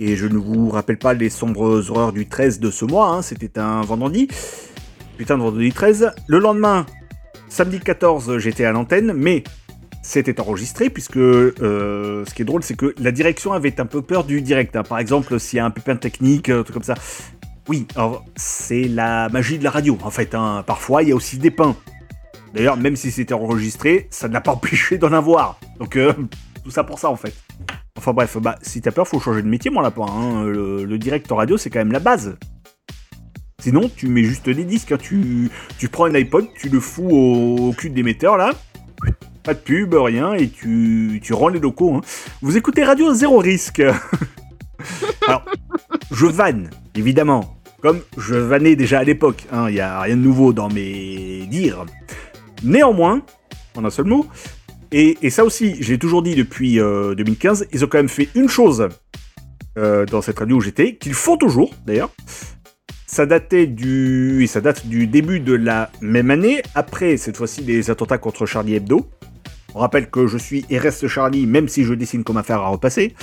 Et je ne vous rappelle pas les sombres horreurs du 13 de ce mois, hein, c'était un vendredi. Putain de vendredi 13. Le lendemain, samedi 14, j'étais à l'antenne, mais c'était enregistré, puisque euh, ce qui est drôle, c'est que la direction avait un peu peur du direct. hein. Par exemple, s'il y a un pépin technique, un truc comme ça. Oui, c'est la magie de la radio, en fait. hein. Parfois, il y a aussi des pains. D'ailleurs, même si c'était enregistré, ça ne l'a pas empêché d'en avoir. Donc, euh, tout ça pour ça, en fait. Enfin bref, bah, si t'as peur, faut changer de métier, mon lapin. hein. Le, le direct en radio, c'est quand même la base. Sinon, tu mets juste des disques. hein. Tu, prends un iPod, tu le fous au, au cul de l'émetteur, là. Pas de pub, rien, et tu, tu rends les locaux. hein. Vous écoutez Radio Zéro Risque. Alors, je vanne, évidemment. Comme je vannais déjà à l'époque. Il n'y a rien de nouveau dans mes dires. Néanmoins, en un seul mot, et, et ça aussi, j'ai toujours dit depuis euh, 2015, ils ont quand même fait une chose euh, dans cette radio où j'étais, qu'ils font toujours d'ailleurs. Ça datait du, et ça date du début de la même année, après cette fois-ci les attentats contre Charlie Hebdo. On rappelle que je suis et reste Charlie, même si je dessine comme fer à repasser.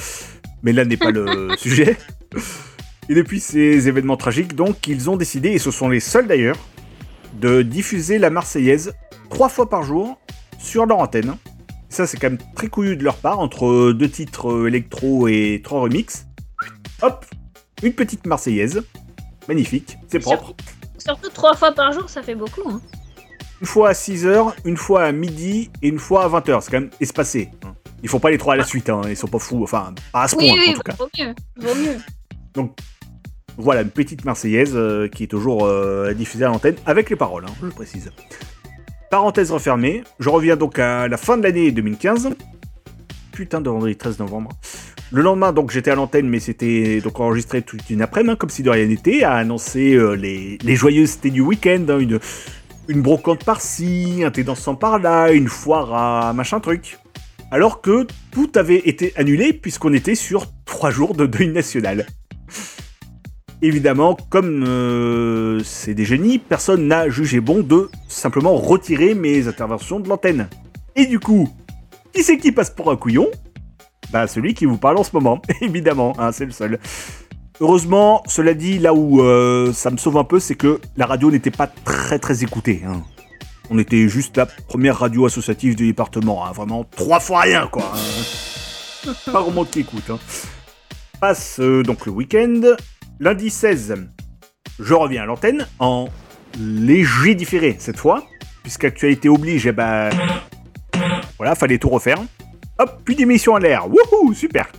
Mais là n'est pas le sujet. Et depuis ces événements tragiques, donc, ils ont décidé, et ce sont les seuls d'ailleurs, de diffuser la Marseillaise trois fois par jour sur leur antenne. Ça, c'est quand même très couillu de leur part, entre deux titres euh, électro et trois remix. Hop, une petite Marseillaise. Magnifique, c'est propre. Surtout trois fois par jour, ça fait beaucoup. Hein. Une fois à 6h, une fois à midi et une fois à 20h. C'est quand même espacé. hein. Ils font pas les trois à la suite, hein. ils sont pas fous. Enfin, pas à ce Oui, point oui, en tout cas. vaut mieux. Vaut mieux. Donc voilà, une petite Marseillaise euh, qui est toujours euh, diffusée à l'antenne avec les paroles, hein, je précise. Parenthèse refermée, je reviens donc à la fin de l'année 2015. Putain de vendredi 13 novembre. Le lendemain, donc j'étais à l'antenne, mais c'était donc enregistré toute une après-midi, hein, comme si de rien n'était, à annoncer euh, les, les joyeusetés du week-end, hein, une, une brocante par-ci, un thé dansant par-là, une foire à machin truc. Alors que tout avait été annulé puisqu'on était sur trois jours de deuil national. Évidemment, comme euh, c'est des génies, personne n'a jugé bon de simplement retirer mes interventions de l'antenne. Et du coup, qui c'est qui passe pour un couillon? Bah celui qui vous parle en ce moment, évidemment, hein, c'est le seul. Heureusement, cela dit, là où euh, ça me sauve un peu, c'est que la radio n'était pas très très écoutée. hein. On était juste la première radio associative du département, hein, vraiment trois fois rien quoi. hein. pas vraiment qui écoute. Passe euh, donc le week-end. Lundi 16, je reviens à l'antenne en léger différé cette fois, puisqu'actualité oblige, eh ben, voilà, fallait tout refaire. Hop, puis d'émission à l'air, wouhou, super.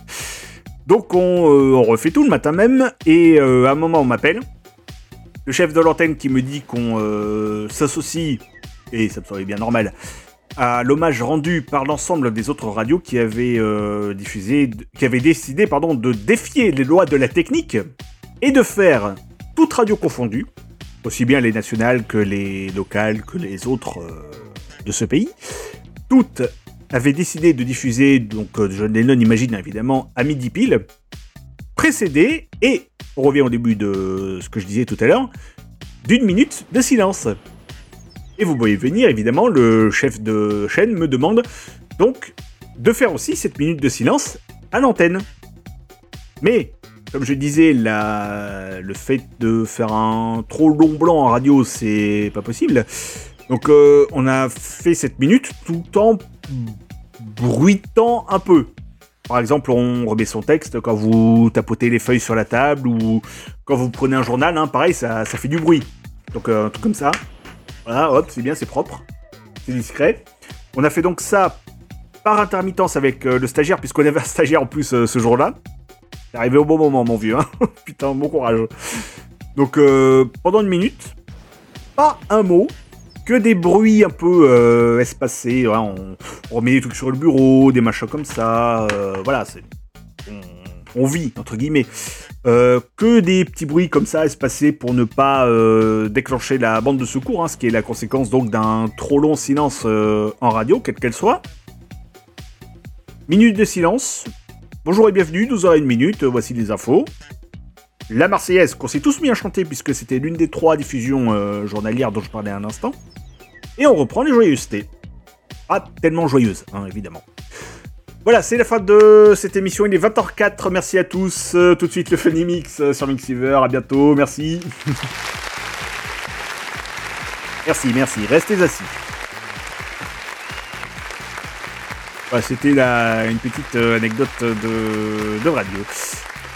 Donc on, euh, on refait tout le matin même, et euh, à un moment on m'appelle, le chef de l'antenne qui me dit qu'on euh, s'associe, et ça me semblait bien normal, à l'hommage rendu par l'ensemble des autres radios qui avaient diffusé, qui avaient décidé pardon, de défier les lois de la technique et de faire toute radio confondue, aussi bien les nationales que les locales que les autres euh, de ce pays, toutes avaient décidé de diffuser, donc euh, John Lennon imagine évidemment, à midi pile, précédé, et on revient au début de ce que je disais tout à l'heure, d'une minute de silence. Et vous voyez venir, évidemment, le chef de chaîne me demande donc de faire aussi cette minute de silence à l'antenne. Mais, comme je disais, le fait de faire un trop long blanc en radio, c'est pas possible. Donc, euh, on a fait cette minute tout en bruitant un peu. Par exemple, on remet son texte quand vous tapotez les feuilles sur la table ou quand vous prenez un journal, hein, pareil, ça, fait du bruit. Donc, euh, un truc comme ça. Voilà, hop, c'est bien, c'est propre. C'est discret. On a fait donc ça par intermittence avec euh, le stagiaire, puisqu'on avait un stagiaire en plus ce jour-là. C'est arrivé au bon moment, mon vieux. hein. Putain, bon courage. Donc, euh, pendant une minute, pas un mot, que des bruits un peu euh, espacés. on, on remet des trucs sur le bureau, des machins comme ça. euh, voilà, c'est. On, vit, entre guillemets. Que des petits bruits comme ça espacés pour ne pas déclencher la bande de secours, hein, ce qui est la conséquence donc d'un trop long silence en radio, quelle qu'elle soit. Minute de silence. Bonjour et bienvenue, 12h01 minute, voici les infos. La Marseillaise, qu'on s'est tous mis à chanter puisque c'était l'une des trois diffusions euh, journalières dont je parlais un instant. Et on reprend les joyeusetés. Pas tellement joyeuses, hein, évidemment. Voilà, c'est la fin de cette émission. Il est 20h04. Merci à tous. Euh, tout de suite, le Funny Mix euh, sur Mixiver. À bientôt. Merci. merci, merci. Restez assis. Voilà, C'était une petite euh, anecdote de, radio.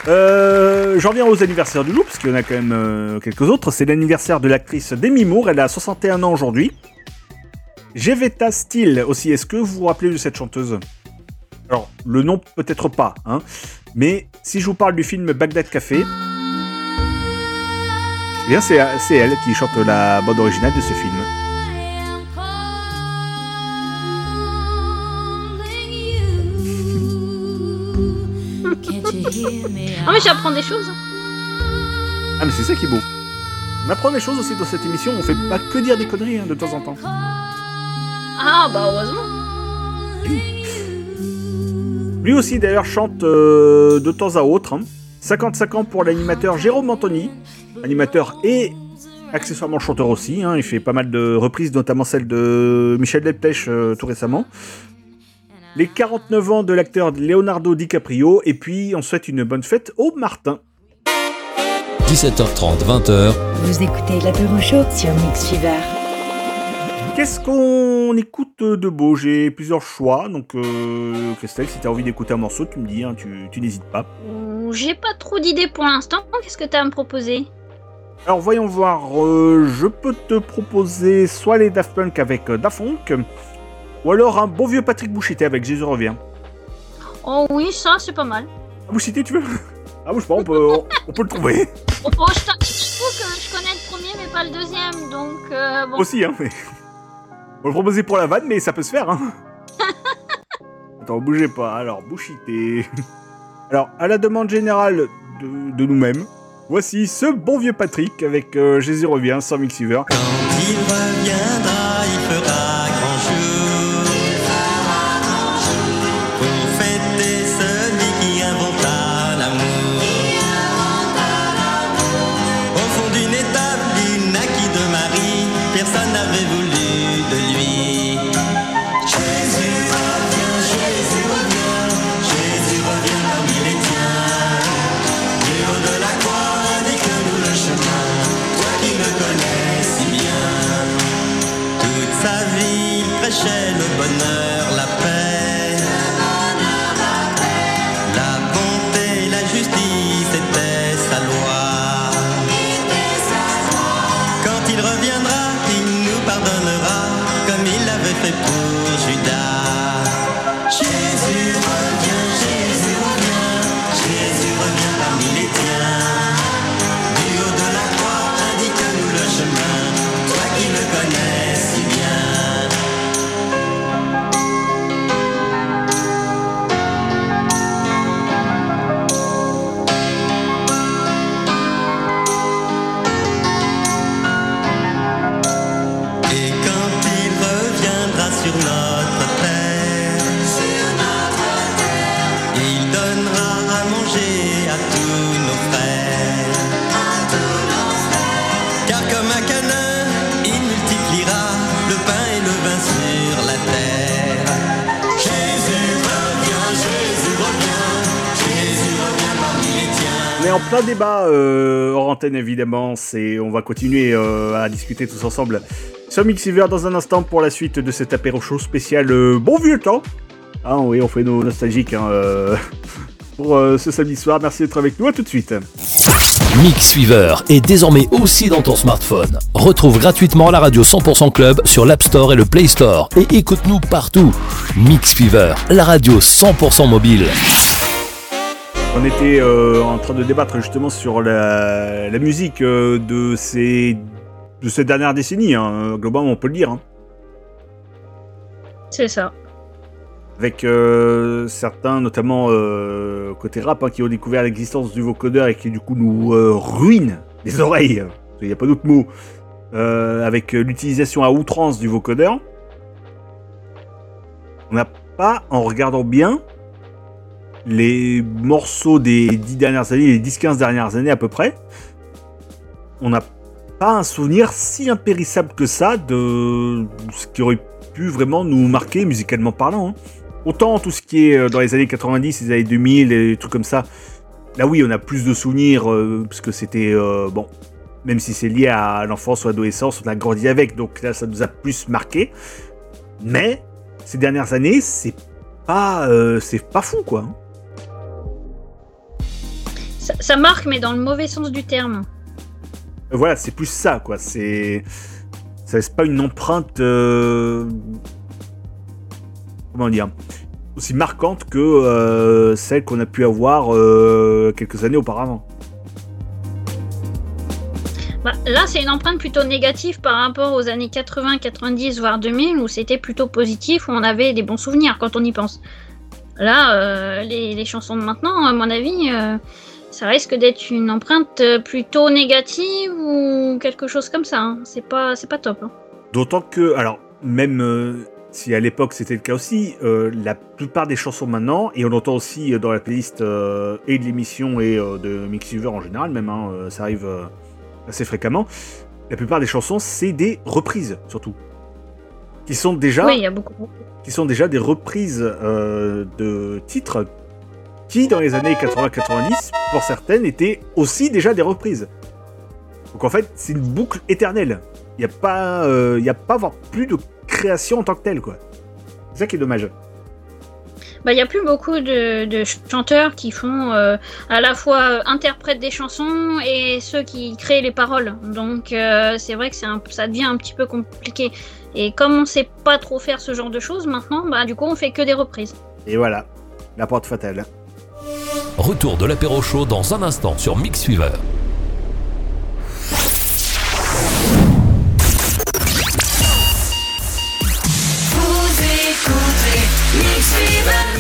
Euh, J'en viens aux anniversaires du jour, parce qu'il y en a quand même euh, quelques autres. C'est l'anniversaire de l'actrice Demi Moore. Elle a 61 ans aujourd'hui. Jevetta Steele aussi. Est-ce que vous vous rappelez de cette chanteuse? Alors, le nom peut-être pas, hein, mais si je vous parle du film Bagdad Café, eh c'est elle qui chante la bande originale de ce film. Ah mais j'apprends des choses. hein. Ah mais c'est ça qui est beau. On apprend des choses aussi dans cette émission, on fait pas que dire des conneries hein, de temps en temps. Ah bah heureusement. Lui aussi d'ailleurs chante euh, de temps à autre. hein. 55 ans pour l'animateur Jérôme Anthony, animateur et accessoirement chanteur aussi. hein. Il fait pas mal de reprises, notamment celle de Michel Delpech euh, tout récemment. Les 49 ans de l'acteur Leonardo DiCaprio, et puis on souhaite une bonne fête au Martin. 17h30, 20h. Vous écoutez l'apéro chaud sur Mix Fever. Qu'est-ce qu'on écoute de beau? J'ai plusieurs choix, donc euh, Christelle, si t'as envie d'écouter un morceau, tu me dis, hein, tu, tu n'hésites pas. J'ai pas trop d'idées pour l'instant. Qu'est-ce que t'as à me proposer? Alors voyons voir, euh, je peux te proposer soit les Daft Punk avec euh, Daft Punk, ou alors un bon vieux Patrick Bouchité avec Jésus revient. Oh oui, ça c'est pas mal. Ah, Bouchité, tu veux? Ah, bouge pas, on peut, on, on peut le trouver. Oh, oh, je je trouve que je connais le premier mais pas le deuxième, donc euh, bon. Aussi, hein, mais... On va le proposer pour la vanne, mais ça peut se faire, hein. Attends, bougez pas. Alors, Bouchité. Alors, à la demande générale de, de nous-mêmes, voici ce bon vieux Patrick avec euh, Jésus revient sans Mixiver. Il reviendra, plein débat euh, hors antenne évidemment, c'est on va continuer euh, à discuter tous ensemble sur Mixiver dans un instant pour la suite de cet apéro show spécial euh, bon vieux temps. Ah oui, on fait nos nostalgiques hein, pour ce samedi soir. Merci d'être avec nous, à tout de suite. Mix Fever est désormais aussi dans ton smartphone. Retrouve gratuitement la radio 100% Club sur l'App Store et le Play Store et écoute-nous partout. Mix Fever, la radio 100% mobile. On était euh, en train de débattre justement sur la, la musique euh, de ces de ces dernières décennies, hein, globalement on peut le dire. hein. C'est ça. avec euh, certains, notamment côté rap, hein, qui ont découvert l'existence du vocodeur et qui du coup nous ruinent les oreilles. Il n'y a pas d'autre mot. Avec l'utilisation à outrance du vocodeur. On n'a pas, en regardant bien, les morceaux des 10 dernières années, les 10-15 dernières années à peu près, on n'a pas un souvenir si impérissable que ça de ce qui aurait pu vraiment nous marquer musicalement parlant. hein. Autant tout ce qui est euh, dans les années 90, les années 2000, et des trucs comme ça, là oui, on a plus de souvenirs, euh, parce que c'était, euh, bon, même si c'est lié à l'enfance ou l'adolescence, on a grandi avec, donc là, ça nous a plus marqué. Mais, ces dernières années, c'est pas, c'est pas fou, quoi. Ça. ça marque, mais dans le mauvais sens du terme. Voilà, c'est plus ça, quoi. C'est. ça- C'est pas une empreinte. euh, Comment dire Aussi marquante que euh, celle qu'on a pu avoir euh, quelques années auparavant. Bah, là, c'est une empreinte plutôt négative par rapport aux années 80, 90, voire 2000, où c'était plutôt positif, où on avait des bons souvenirs quand on y pense. Là, les, les chansons de maintenant, à mon avis, ça risque d'être une empreinte euh, plutôt négative ou quelque chose comme ça. hein. C'est pas, c'est pas top. hein. D'autant que, alors, même euh, si à l'époque c'était le cas aussi, euh, la plupart des chansons maintenant, et on l'entend aussi dans la playlist euh, et de l'émission et de Mixiver en général, même, hein, ça arrive assez fréquemment, la plupart des chansons, c'est des reprises, surtout. Qui sont déjà, Oui, il y a beaucoup. qui sont déjà des reprises de titres qui dans les années 80-90, pour certaines, étaient aussi déjà des reprises. Donc en fait, c'est une boucle éternelle. Il n'y a pas, euh, y a pas plus de création en tant que telle, quoi. C'est ça qui est dommage. Bah, il n'y a plus beaucoup de, de chanteurs qui font euh, à la fois interprètent des chansons et ceux qui créent les paroles. Donc euh, c'est vrai que un- ça devient un petit peu compliqué. Et comme on sait pas trop faire ce genre de choses maintenant, bah du coup on fait que des reprises. Et voilà, la porte fatale. Retour de l'apéro chaud dans un instant sur Mix Fever.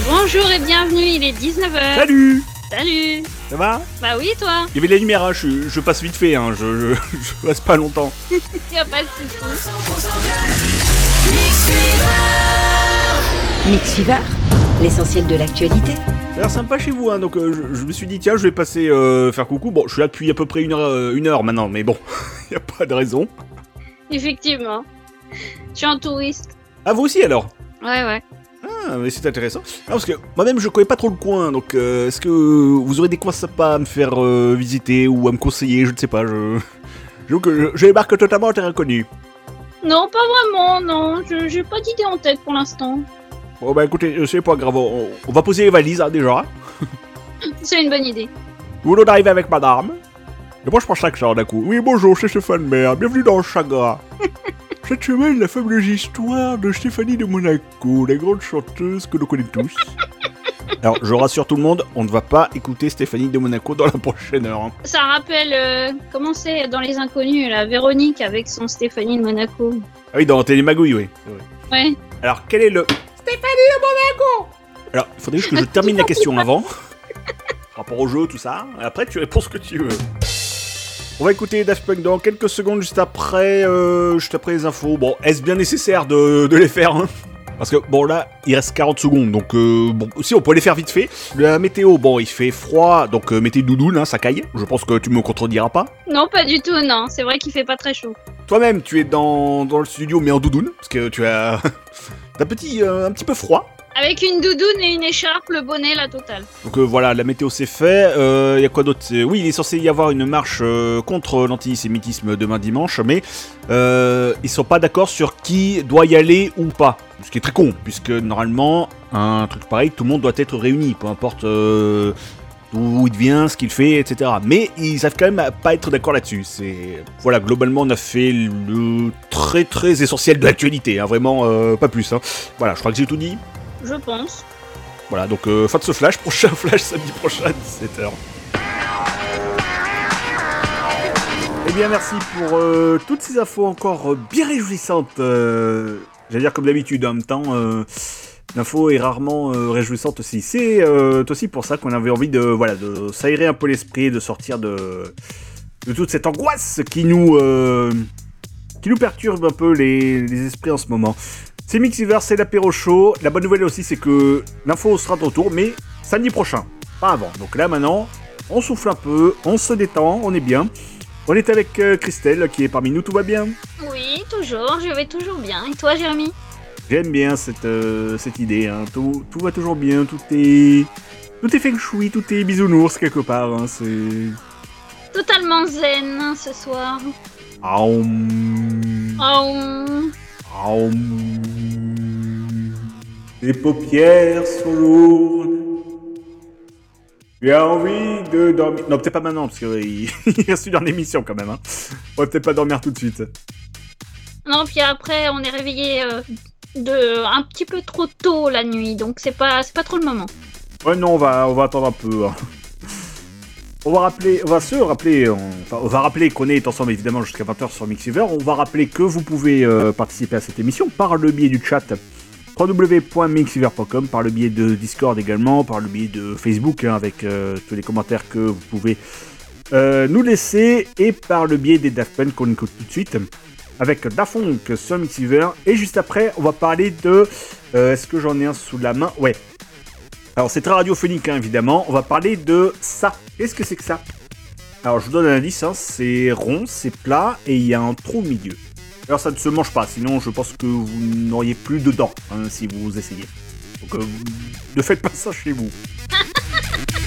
Bonjour et bienvenue, il est 19h. Salut Salut Ça va? Bah oui toi Il y avait de la lumière, hein, je, je passe vite fait, hein, je, je, je reste pas longtemps. Y a pas de soucis. Mix Fever, l'essentiel de l'actualité. Ça a l'air sympa chez vous, hein, donc euh, je, je me suis dit, tiens, je vais passer euh, faire coucou. Bon, je suis là depuis à peu près une heure, euh, une heure maintenant, mais bon, y a pas de raison. Effectivement. Je suis un touriste. Ah, vous aussi alors? Ouais ouais. Ah, mais c'est intéressant. Ah, parce que moi-même, je connais pas trop le coin, donc est-ce que vous aurez des coins sympas à me faire visiter ou à me conseiller? Je ne sais pas, je. J'avoue que je, je débarque totalement en terrain inconnu. Non pas vraiment, non. Je- J'ai pas d'idée en tête pour l'instant. Bon, bah écoutez, euh, c'est pas grave, on, on va poser les valises hein, déjà. C'est une bonne idée. Vous voulez d'arriver avec madame Et moi, je prends chaque genre d'un coup. Oui, bonjour, c'est Stéphane Mère, bienvenue dans le Chagrin. Cette semaine, la fameuse histoire de Stéphanie de Monaco, la grande chanteuse que nous connaissons tous. Alors, je rassure tout le monde, on ne va pas écouter Stéphanie de Monaco dans la prochaine heure. hein. Ça rappelle, euh, comment c'est dans Les Inconnus, la Véronique avec son Stéphanie de Monaco. Ah oui, dans Télémagouille, oui. c'est vrai. Ouais. Alors, quel est le. Stéphanie Monaco Alors, il faudrait juste que je termine la question avant. Par rapport au jeu, tout ça. Et après, tu réponds ce que tu veux. On va écouter Daft Punk dans quelques secondes, juste après, euh, juste après les infos. Bon, est-ce bien nécessaire de, de les faire hein? Parce que, bon, là, il reste 40 secondes, donc, euh, bon, si, on peut les faire vite fait. La météo, bon, il fait froid, donc euh, mettez doudoune, hein, ça caille. Je pense que tu me contrediras pas. Non, pas du tout, non. C'est vrai qu'il fait pas très chaud. Toi-même, tu es dans, dans le studio, mais en doudoune, parce que tu as t'as un petit, euh, un petit peu froid. Avec une doudoune et une écharpe, le bonnet, la totale. Donc euh, voilà, la météo c'est fait. Il y a quoi d'autre? Oui, il est censé y avoir une marche euh, contre l'antisémitisme demain dimanche, mais euh, ils sont pas d'accord sur qui doit y aller ou pas. Ce qui est très con, puisque normalement, un truc pareil, tout le monde doit être réuni, peu importe d'où il vient, ce qu'il fait, etc. Mais ils savent quand même à pas être d'accord là-dessus. C'est voilà, globalement, on a fait le très très essentiel de l'actualité, hein, vraiment euh, pas plus. hein. Voilà, je crois que j'ai tout dit. Je pense. Voilà, donc euh, fin de ce flash, prochain flash samedi prochain à 17h. Eh bien merci pour euh, toutes ces infos encore bien réjouissantes. J'allais dire comme d'habitude, en même temps, l'info est rarement euh, réjouissante aussi. C'est euh, aussi pour ça qu'on avait envie de, voilà, de s'aérer un peu l'esprit, de sortir de, toute cette angoisse qui nous, euh, perturbe un peu les, esprits en ce moment. C'est Mixiver, c'est l'apéro chaud. La bonne nouvelle aussi, c'est que l'info sera de retour, mais samedi prochain, pas avant. Donc là maintenant, on souffle un peu, on se détend, on est bien. On est avec Christelle qui est parmi nous, tout va bien? Oui, toujours. Je vais toujours bien. Et toi, Jérémy? J'aime bien cette, euh, cette idée, hein. tout, tout va toujours bien, tout est... Tout est feng shui, tout est bisounours quelque part, hein. c'est... Totalement zen hein, ce soir. Aum, Oh. aum. Tes paupières sont lourdes. Tu as envie de dormir. Non, peut-être pas maintenant, parce qu'il il reste une heure d'émission quand même. Hein. On va peut-être pas dormir tout de suite. Non, puis après, on est réveillé euh, de un petit peu trop tôt la nuit, donc c'est pas, c'est pas trop le moment. Ouais, non, on va, on va attendre un peu. hein. On va rappeler, on va se rappeler, on, enfin, on va rappeler qu'on est ensemble évidemment jusqu'à 20h sur Mixiver. On va rappeler que vous pouvez euh, participer à cette émission par le biais du chat www.mixiver.com, par le biais de Discord également, par le biais de Facebook hein, avec euh, tous les commentaires que vous pouvez nous laisser et par le biais des Daft qu'on écoute tout de suite avec Dafunk sur Mixiver. Et juste après, on va parler de. euh, Est-ce que j'en ai un sous la main? Ouais. Alors c'est très radiophonique hein, évidemment. On va parler de ça. Qu'est-ce que c'est que ça? Alors je vous donne un indice. hein, c'est rond, c'est plat et il y a un trou au milieu. Alors ça ne se mange pas. Sinon je pense que vous n'auriez plus de dents hein, si vous essayez. Donc euh, ne faites pas ça chez vous.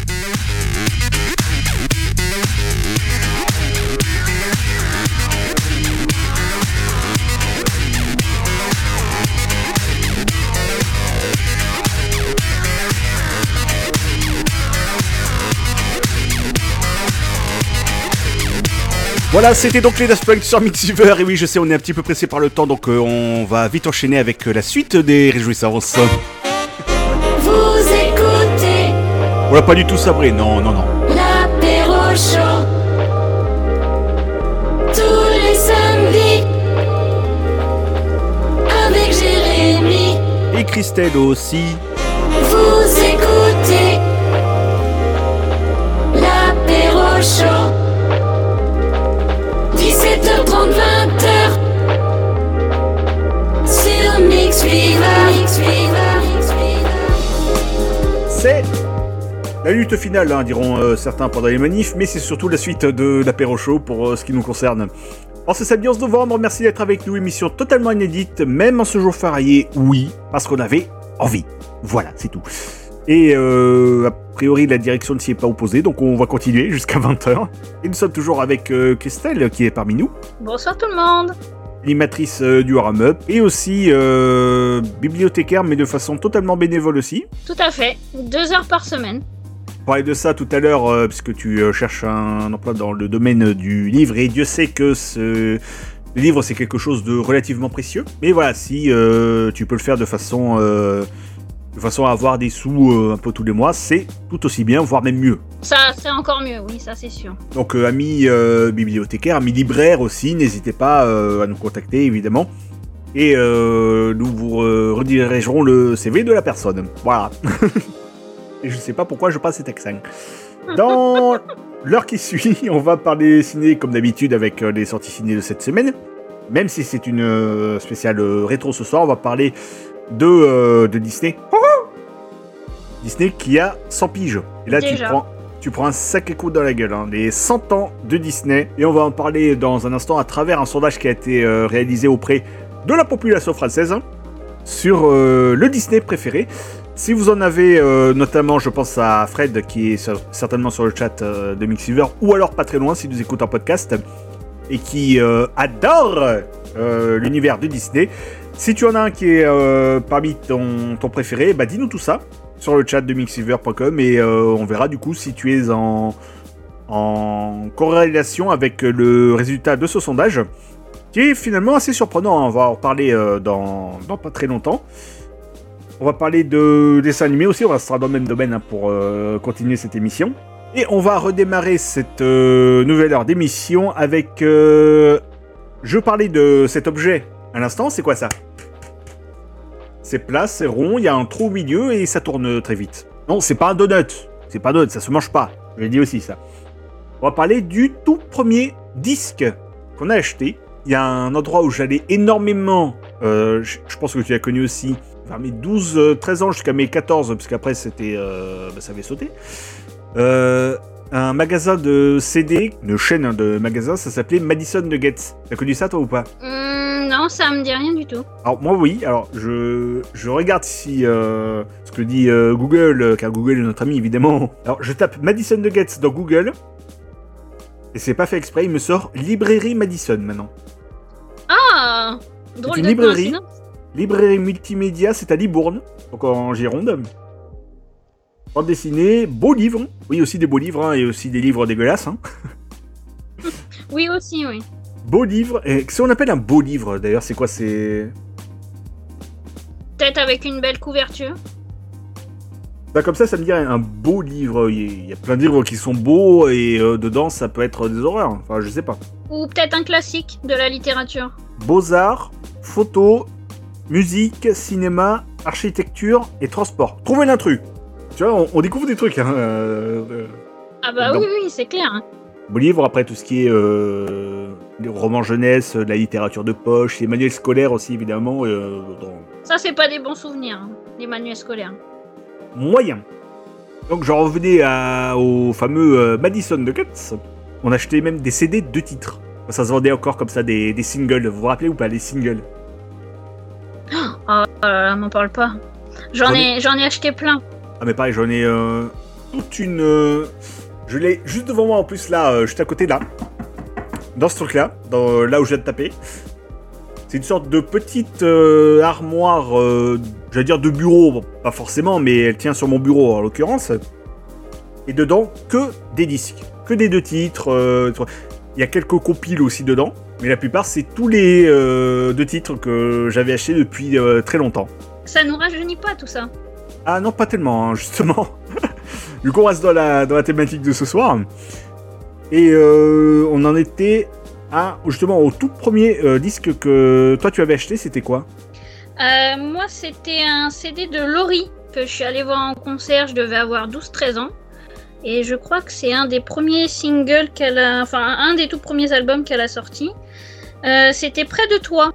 Voilà, c'était donc les Daft Punk sur Mixiver. Et oui, je sais, on est un petit peu pressé par le temps, donc euh, on va vite enchaîner avec euh, la suite des réjouissances. Vous écoutez On l'a pas du tout sabré, non, non, non. l'apéro chaud. Tous les samedis. Avec Jérémy. Et Christelle aussi. Vous écoutez l'apéro chaud. C'est la lutte finale, hein, diront euh, certains pendant les manifs, mais c'est surtout la suite de l'apéro show pour euh, ce qui nous concerne. En ce samedi 11 novembre, merci d'être avec nous, émission totalement inédite, même en ce jour férié, oui, parce qu'on avait envie. Voilà, c'est tout. Et euh, a priori, la direction ne s'y est pas opposée, donc on va continuer jusqu'à 20h. Et nous sommes toujours avec Christelle, qui est parmi nous, Bonsoir tout le monde. Animatrice euh, du Haram Up, et aussi euh, bibliothécaire, mais de façon totalement bénévole aussi. Tout à fait. Deux heures par semaine. On parlait de ça tout à l'heure, euh, puisque tu euh, cherches un emploi dans le domaine du livre, et Dieu sait que ce le livre, c'est quelque chose de relativement précieux. Mais voilà, si tu peux le faire de façon, de façon à avoir des sous euh, un peu tous les mois, c'est tout aussi bien, voire même mieux. Ça, c'est encore mieux, oui, ça c'est sûr. Donc, euh, amis euh, bibliothécaires, amis libraires aussi, n'hésitez pas euh, à nous contacter, évidemment. Et euh, nous vous redirigerons le CV de la personne. Voilà. Et je sais pas pourquoi je passe cet accent. Dans l'heure qui suit, on va parler ciné comme d'habitude avec les sorties ciné de cette semaine. Même si c'est une spéciale rétro ce soir, on va parler de, euh, de Disney. Disney qui a 100 piges. Et là, tu prends, tu prends un sacré coup dans la gueule. hein. Les 100 ans de Disney. Et on va en parler dans un instant à travers un sondage qui a été euh, réalisé auprès de la population française hein, sur euh, le Disney préféré. Si vous en avez, euh, notamment, je pense à Fred qui est sur- certainement sur le chat de Mixiver, ou alors pas très loin si vous écoutez en podcast, et qui adore l'univers de Disney. Si tu en as un qui est euh, parmi ton, ton préféré, bah dis-nous tout ça sur le chat de mixiver.com et euh, on verra du coup si tu es en, corrélation avec le résultat de ce sondage, qui est finalement assez surprenant. hein. On va en reparler euh, dans, pas très longtemps. On va parler de dessins animés aussi, on restera dans le même domaine hein, pour euh, continuer cette émission. Et on va redémarrer cette nouvelle heure d'émission avec... je parlais de cet objet à l'instant, c'est quoi ça? C'est plat, c'est rond, il y a un trou au milieu et ça tourne très vite. Non, c'est pas un donut, c'est pas un donut, ça se mange pas. Je l'ai dit aussi ça. On va parler du tout premier disque qu'on a acheté. Il y a un endroit où j'allais énormément, euh, je pense que tu l'as connu aussi, vers mes 12-13 ans jusqu'à mes 14, parce qu'après c'était, euh, bah, ça avait sauté. Euh, un magasin de CD, une chaîne de magasins, ça s'appelait Madison Nuggets. T'as connu ça toi ou pas Hum, non, ça me dit rien du tout. alors moi oui, alors je, je regarde si euh, ce que dit euh, Google, euh, car Google est notre ami évidemment. Alors je tape Madison Nuggets dans Google, et c'est pas fait exprès, il me sort Librairie Madison maintenant. Ah Drôle une de librairie. Librairie multimédia, c'est à Libourne, donc en Gironde. Bande dessinée, beaux livres, oui aussi des beaux livres, hein, et aussi des livres dégueulasses. Hein. Oui, aussi, oui. Beaux livres, et si on appelle un beau livre d'ailleurs, c'est quoi C'est... Peut-être avec une belle couverture. Bah comme ça, ça me dit un beau livre. Il y a- plein de livres qui sont beaux et euh, dedans, ça peut être des horreurs. Enfin, je sais pas. Ou peut-être un classique de la littérature. Beaux-arts, photo, musique, cinéma, architecture et transport. Trouvez l'intrus. Tu vois, on, on découvre des trucs. Hein, euh, euh, Ah bah oui, oui, c'est clair. hein. beaux livres, après tout ce qui est euh, romans jeunesse, de la littérature de poche, les manuels scolaires aussi, évidemment. euh, dans- Ça, c'est pas des bons souvenirs, hein, les manuels scolaires. moyen. Donc j'en revenais à- au fameux euh, Madison Nuggets. On achetait même des CD de titres. Ça se vendait encore comme ça, des, des singles. Vous vous rappelez ou pas, les singles? Oh là là, m'en parle pas. J'en ai, j'en ai acheté plein. Ah mais pareil, j'en ai euh, toute une... euh, je l'ai juste devant moi en plus là, euh, juste à côté là. Dans ce truc là, là où je viens de taper. C'est une sorte de petite armoire, j'allais dire de bureau, bon, pas forcément, mais elle tient sur mon bureau en l'occurrence. Et dedans, que des disques, que des deux titres. Il y a quelques compiles aussi dedans, mais la plupart c'est tous les deux titres que j'avais achetés depuis très longtemps. Ça nous rajeunit pas tout ça. Ah non, pas tellement, hein, justement. du coup, on reste dans la, dans la thématique de ce soir. Et euh, on en était à, justement, au tout premier euh, disque que toi tu avais acheté, c'était quoi? Euh, moi, c'était un CD de Laurie que je suis allée voir en concert. Je devais avoir 12-13 ans. Et je crois que c'est un des premiers singles qu'elle a. Enfin, un des tout premiers albums qu'elle a sorti. C'était Près de toi,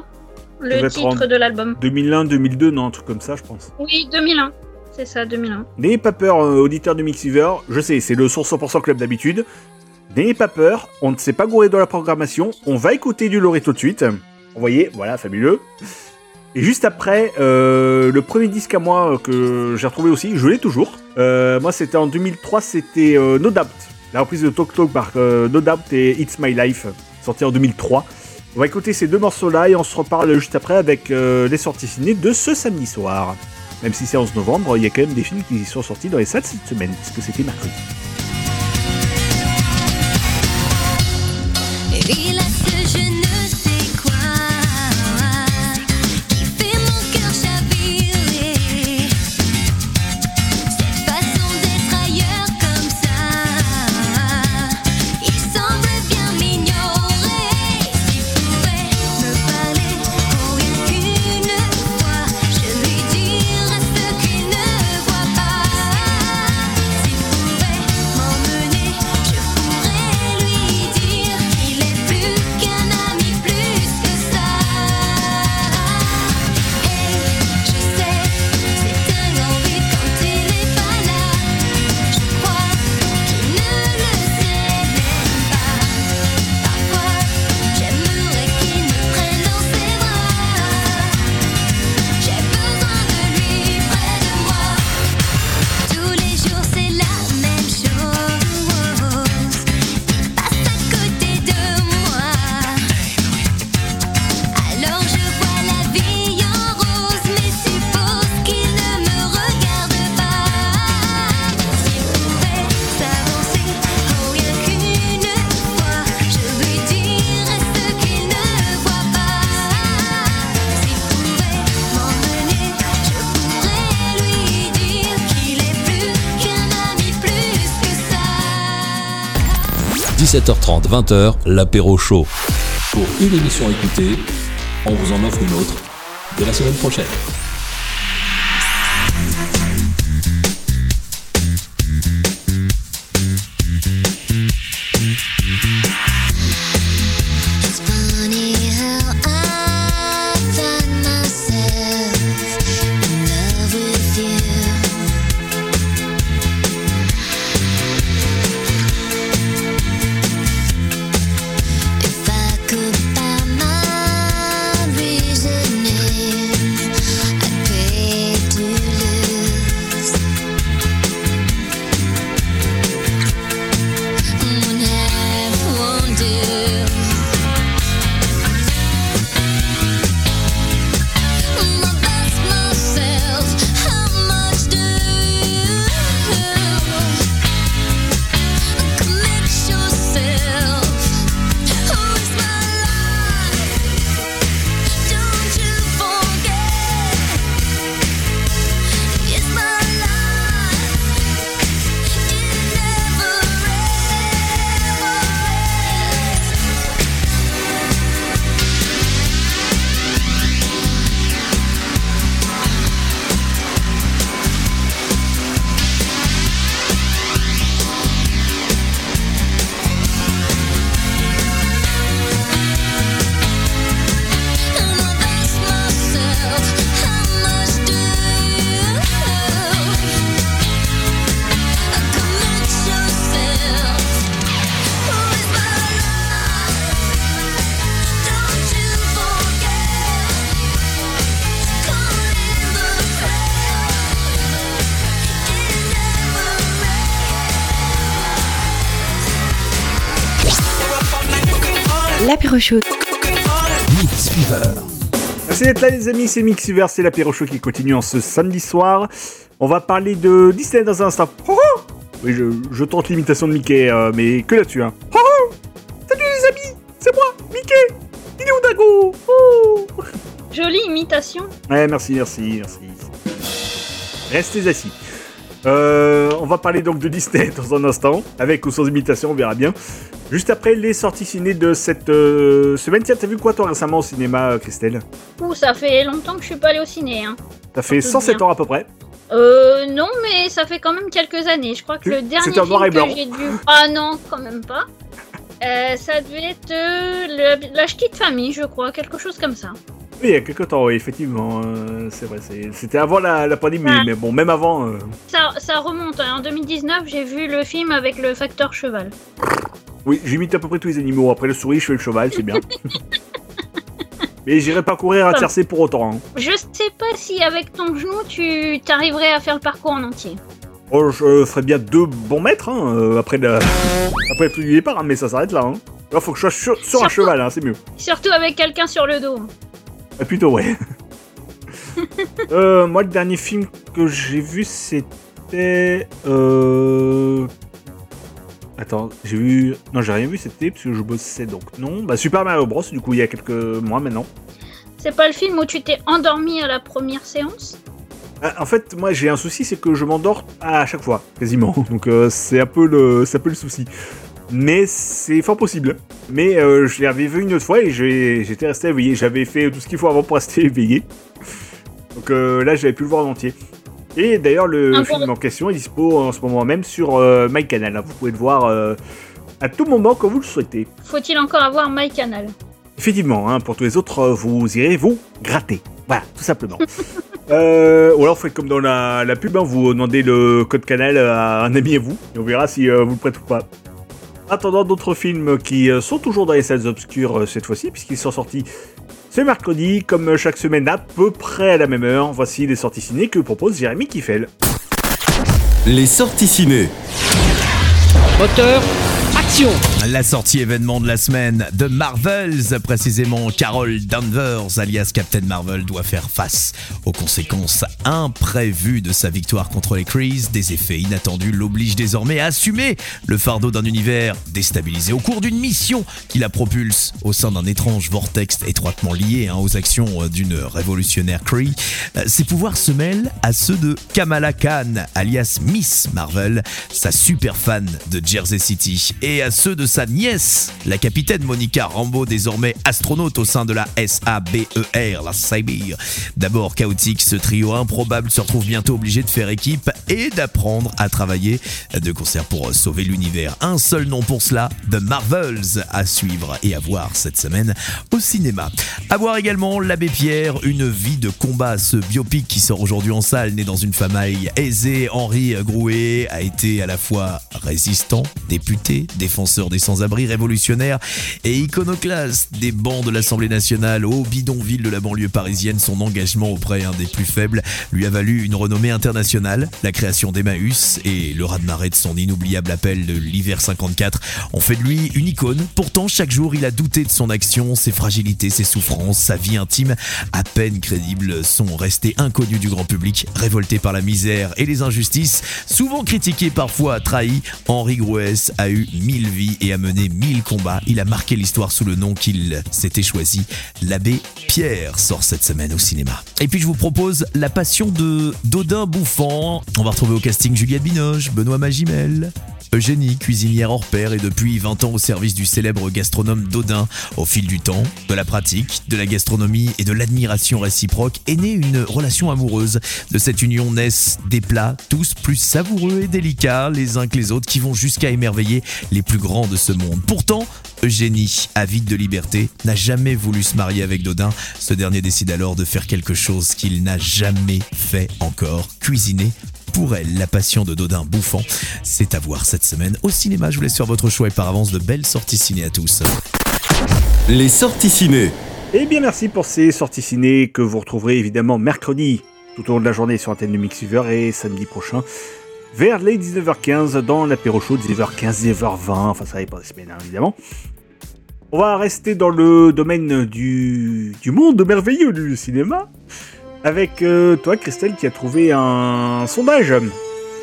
le titre de l'album. 2001, 2002, non, un truc comme ça, je pense. Oui, 2001. C'est ça, 2001. N'ayez pas peur, euh, auditeurs de Mixiver. Je sais, c'est le source 100% club d'habitude. N'ayez pas peur, on ne s'est pas gouré dans la programmation. On va écouter du Loré tout de suite. Vous voyez, voilà, fabuleux. Et juste après, euh, le premier disque à moi euh, que j'ai retrouvé aussi, je l'ai toujours. Moi, c'était en 2003, c'était No Doubt. La reprise de Talk Talk par No Doubt et It's My Life, sorti en 2003. On va écouter ces deux morceaux-là et on se reparle juste après avec les sorties ciné de ce samedi soir. Même si c'est 11 novembre, il y a quand même des films qui sont sortis dans les salles cette semaine, puisque c'était mercredi. 17h30, 20h, l'apéro chaud. Pour une émission à écouter, on vous en offre une autre de la semaine prochaine. Merci d'être là les amis, c'est Mixiver, c'est l'apéro show qui continue en ce samedi soir. On va parler de Disney dans un instant. Oh, oh oui, je, je tente l'imitation de Mickey, euh, mais que là-dessus. Hein. Oh, oh. Salut les amis C'est moi, Mickey Il est où Dago Oh Jolie imitation. Ouais, merci, merci, merci. Restez assis. Euh, on va parler donc de Disney dans un instant, avec ou sans imitation, on verra bien. Juste après les sorties ciné de cette euh, semaine. Tiens, t'as vu quoi toi récemment au cinéma, euh, Christelle? Ouh, ça fait longtemps que je suis pas allée au ciné. Hein. T'as fait Tout 107 bien. ans à peu près. Euh, non, mais ça fait quand même quelques années. Je crois que le dernier noir film et blanc. que j'ai dû... Ah non, quand même pas. Euh, ça devait être euh, le- la famille, je crois, quelque chose comme ça. Oui, il y a quelques temps, oui, effectivement. euh, c'est vrai, c'était avant la, la pandémie, mais bon, même avant. Ça, ça remonte. hein. En 2019, j'ai vu le film avec le facteur cheval. Oui, j'imite à peu près tous les animaux. Après le souris, je fais le cheval, c'est bien. mais j'irai pas courir à tiercé pour autant. hein. Je sais pas si avec ton genou, tu t'arriverais à faire le parcours en entier. Oh, je ferais bien deux bons mètres hein, euh, après, le... après le du départ, hein, mais ça s'arrête là. Hein. Là, faut que je sois sur, sur un Surtout- cheval, hein, c'est mieux. Surtout avec quelqu'un sur le dos. Euh, plutôt, ouais. Euh, moi, le dernier film que j'ai vu, c'était. Euh... Attends, j'ai vu. Non, j'ai rien vu, c'était parce que je bossais donc non. Bah, Super Mario Bros, du coup, il y a quelques mois maintenant. C'est pas le film où tu t'es endormi à la première séance? Ah, En fait, moi, j'ai un souci, c'est que je m'endors à chaque fois, quasiment. Donc, euh, c'est un peu le, c'est un peu le souci. Mais c'est fort possible. Mais euh, je l'avais vu une autre fois et j'étais resté éveillé. J'avais fait tout ce qu'il faut avant pour rester éveillé. Donc euh, là, j'avais pu le voir en entier. Et d'ailleurs, le film en question est dispo en ce moment même sur euh, MyCanal. hein. Vous pouvez le voir euh, à tout moment quand vous le souhaitez. Faut-il encore avoir MyCanal? Effectivement, hein, pour tous les autres, euh, vous irez vous gratter. Voilà, tout simplement. Euh, ou alors, faites comme dans la, la pub, hein, vous demandez le code canal à un ami à vous, et on verra si vous le prêtez ou pas. Attendant d'autres films qui sont toujours dans les salles obscures cette fois-ci, puisqu'ils sont sortis ce mercredi, comme chaque semaine à peu près à la même heure. Voici les sorties ciné que propose Jérémy Kiffel. Les sorties ciné. Moteur, La sortie événement de la semaine de Marvels, précisément Carol Danvers, alias Captain Marvel, doit faire face aux conséquences imprévues de sa victoire contre les Krees. Des effets inattendus l'obligent désormais à assumer le fardeau d'un univers déstabilisé au cours d'une mission qui la propulse au sein d'un étrange vortex étroitement lié hein, aux actions euh, d'une révolutionnaire Kree. Euh, Ses pouvoirs se mêlent à ceux de Kamala Khan, alias Miss Marvel, sa super fan de Jersey City, et à ceux de sa nièce, la capitaine Monica Rambeau, désormais astronaute au sein de la SABER, la Saber. D'abord chaotique, ce trio improbable se retrouve bientôt obligé de faire équipe et d'apprendre à travailler de concert pour sauver l'univers. Un seul nom pour cela, The Marvels, à suivre et à voir cette semaine au cinéma. À voir également L'Abbé Pierre, une vie de combat, ce biopic qui sort aujourd'hui en salle, né dans une famille aisée. Henri Grouet a été à la fois résistant, député, défenseur des sans-abri, révolutionnaire et iconoclaste des bancs de l'Assemblée nationale au bidonville de la banlieue parisienne. Son engagement auprès des plus faibles lui a valu une renommée internationale. La création d'Emmaüs et le raz-de-marée de son inoubliable appel de l'hiver 54 ont fait de lui une icône. Pourtant, chaque jour, il a douté de son action, ses fragilités, ses souffrances, sa vie intime, à peine crédibles, sont restés inconnus du grand public, révolté par la misère et les injustices, souvent critiqué, parfois trahi. Henri Grouès a eu mille vies et a mené mille combats. Il a marqué l'histoire sous le nom qu'il s'était choisi. L'abbé Pierre sort cette semaine au cinéma. Et puis je vous propose La Passion de Dodin Bouffant. On va retrouver au casting Juliette Binoche, Benoît Magimel. Eugénie, cuisinière hors pair et depuis 20 ans au service du célèbre gastronome Dodin. Au fil du temps, de la pratique, de la gastronomie et de l'admiration réciproque est née une relation amoureuse. De cette union naissent des plats tous plus savoureux et délicats les uns que les autres qui vont jusqu'à émerveiller les plus grands de ce monde. Pourtant, Eugénie, avide de liberté, n'a jamais voulu se marier avec Dodin. Ce dernier décide alors de faire quelque chose qu'il n'a jamais fait encore, cuisiner pour elle, la passion de Dodin bouffant. C'est à voir cette semaine au cinéma. Je vous laisse faire votre choix et par avance de belles sorties ciné à tous. Les sorties ciné. Eh bien, merci pour ces sorties ciné que vous retrouverez évidemment mercredi tout au long de la journée sur Antenne de Mixfever et samedi prochain vers les 19h15 dans l'apéro show, 19h15, 19h20, enfin ça dépend des semaines hein, évidemment. On va rester dans le domaine du, du monde merveilleux du cinéma avec euh, toi Christelle qui a trouvé un sondage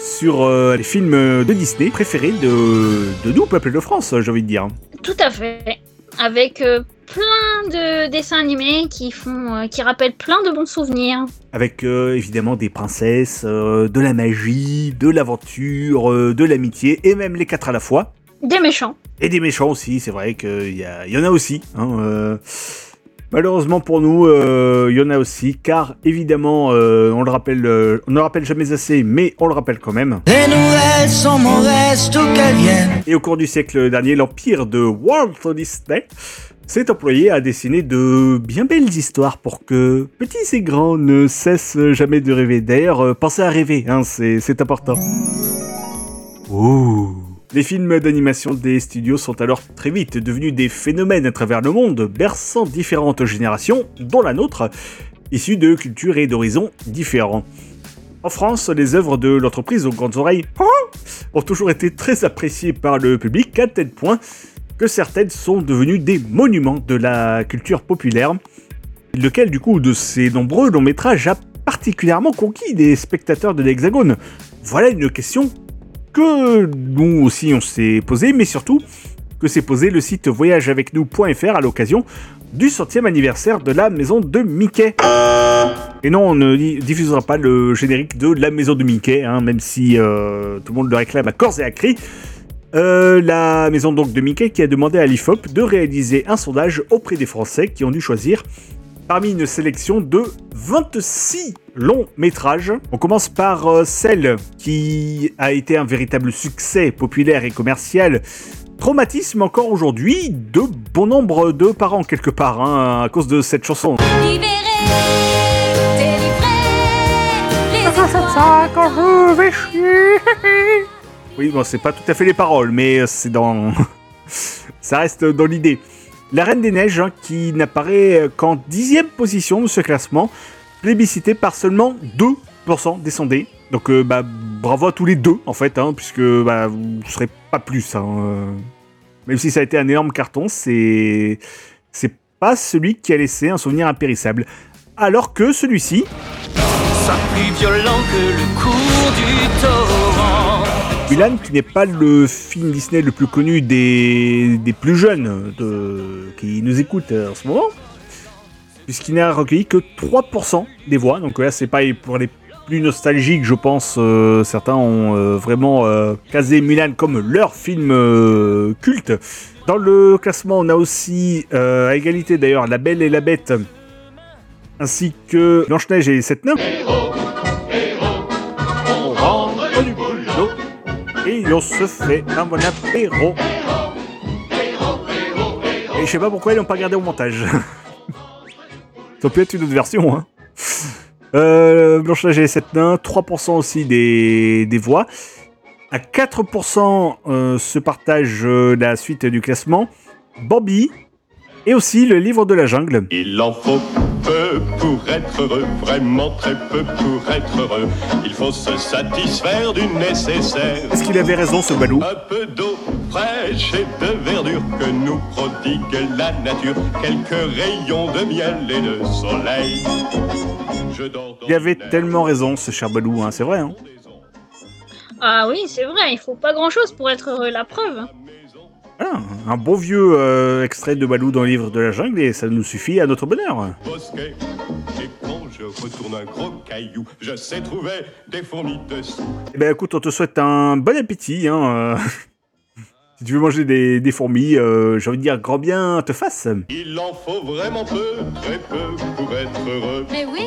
sur euh, les films de Disney préférés de, de nous, peuple de France, j'ai envie de dire. Tout à fait. avec euh, plein de dessins animés qui font, qui rappellent plein de bons souvenirs. Avec évidemment des princesses, de la magie, de l'aventure, de l'amitié, et même les quatre à la fois. Des méchants. Et des méchants aussi, c'est vrai qu'il y, en a aussi. hein. Malheureusement pour nous, euh, il y en a aussi, car évidemment, euh, on le rappelle, euh, on ne le rappelle jamais assez, mais on le rappelle quand même. Les nouvelles sont mauvaises, tout qu'elles viennent. Et au cours du siècle dernier, l'empire de Walt Disney s'est employé à dessiner de bien belles histoires pour que petits et grands ne cessent jamais de rêver. D'ailleurs, euh, pensez à rêver, hein, c'est c'est important. Ouh. Les films d'animation des studios sont alors très vite devenus des phénomènes à travers le monde, berçant différentes générations, dont la nôtre, issues de cultures et d'horizons différents. En France, les œuvres de l'entreprise aux grandes oreilles hein, ont toujours été très appréciées par le public, à tel point que certaines sont devenues des monuments de la culture populaire, lequel du coup de ces nombreux longs métrages a particulièrement conquis des spectateurs de l'Hexagone. Voilà une question que nous aussi on s'est posée, mais surtout que s'est posé le site voyageavecnous.fr à l'occasion du centième anniversaire de la maison de Mickey. Et non, on ne di- diffusera pas le générique de la maison de Mickey, hein, même si euh, tout le monde le réclame à corps et à cri. Euh, la maison donc de Mickey qui a demandé à l'IFOP de réaliser un sondage auprès des Français qui ont dû choisir parmi une sélection de 26 longs métrages. On commence par euh, celle qui a été un véritable succès populaire et commercial. Traumatisme encore aujourd'hui de bon nombre de parents quelque part hein, à cause de cette chanson. Oui, bon, c'est pas tout à fait les paroles, mais euh, c'est dans. ça reste dans l'idée. La Reine des Neiges, hein, qui n'apparaît qu'en dixième position de ce classement, plébiscité par seulement 2% des sondés. Donc, euh, bah, bravo à tous les deux, en fait, hein, puisque bah, vous ne serez pas plus. hein, euh. Même si ça a été un énorme carton, c'est. C'est pas celui qui a laissé un souvenir impérissable. Alors que celui-ci. Ça plus violent que le cours du torrent. Mulan, qui n'est pas le film Disney le plus connu des, des plus jeunes de, qui nous écoutent euh, en ce moment, puisqu'il n'a recueilli que 3% des voix. Donc là, c'est pas pour les plus nostalgiques, je pense. euh, certains ont euh, vraiment euh, casé Mulan comme leur film euh, culte. Dans le classement, on a aussi, euh, à égalité d'ailleurs, La Belle et la Bête, ainsi que Blanche-Neige et les Sept et on se fait un bon apéro. Et je sais pas pourquoi ils l'ont pas gardé au montage. Ça peut être une autre version, hein. Euh, Blanche-Neige et les Sept Nains, 3% aussi des, des voix. À 4% euh, se partage euh, la suite du classement. Bambi et aussi le livre de la jungle. Il en faut peu pour être heureux, vraiment très peu pour être heureux. Il faut se satisfaire du nécessaire. Est-ce qu'il avait raison ce Balou Un peu d'eau fraîche et de verdure que nous prodigue la nature. Quelques rayons de miel et de soleil. Je dors dans Il avait tellement raison ce cher Balou, hein, c'est vrai. Hein. Ah oui, c'est vrai, il faut pas grand chose pour être heureux, la preuve. Voilà, un bon vieux euh, extrait de Balou dans le livre de la jungle et ça nous suffit à notre bonheur. bosquet. Et quand je retourne un gros caillou, je sais trouver des fourmis dessous. Eh ben écoute, on te souhaite un bon appétit. Hein, euh. si tu veux manger des, des fourmis, euh, j'ai envie de dire grand bien te fasse. Il en faut vraiment peu, très peu pour être heureux. Mais oui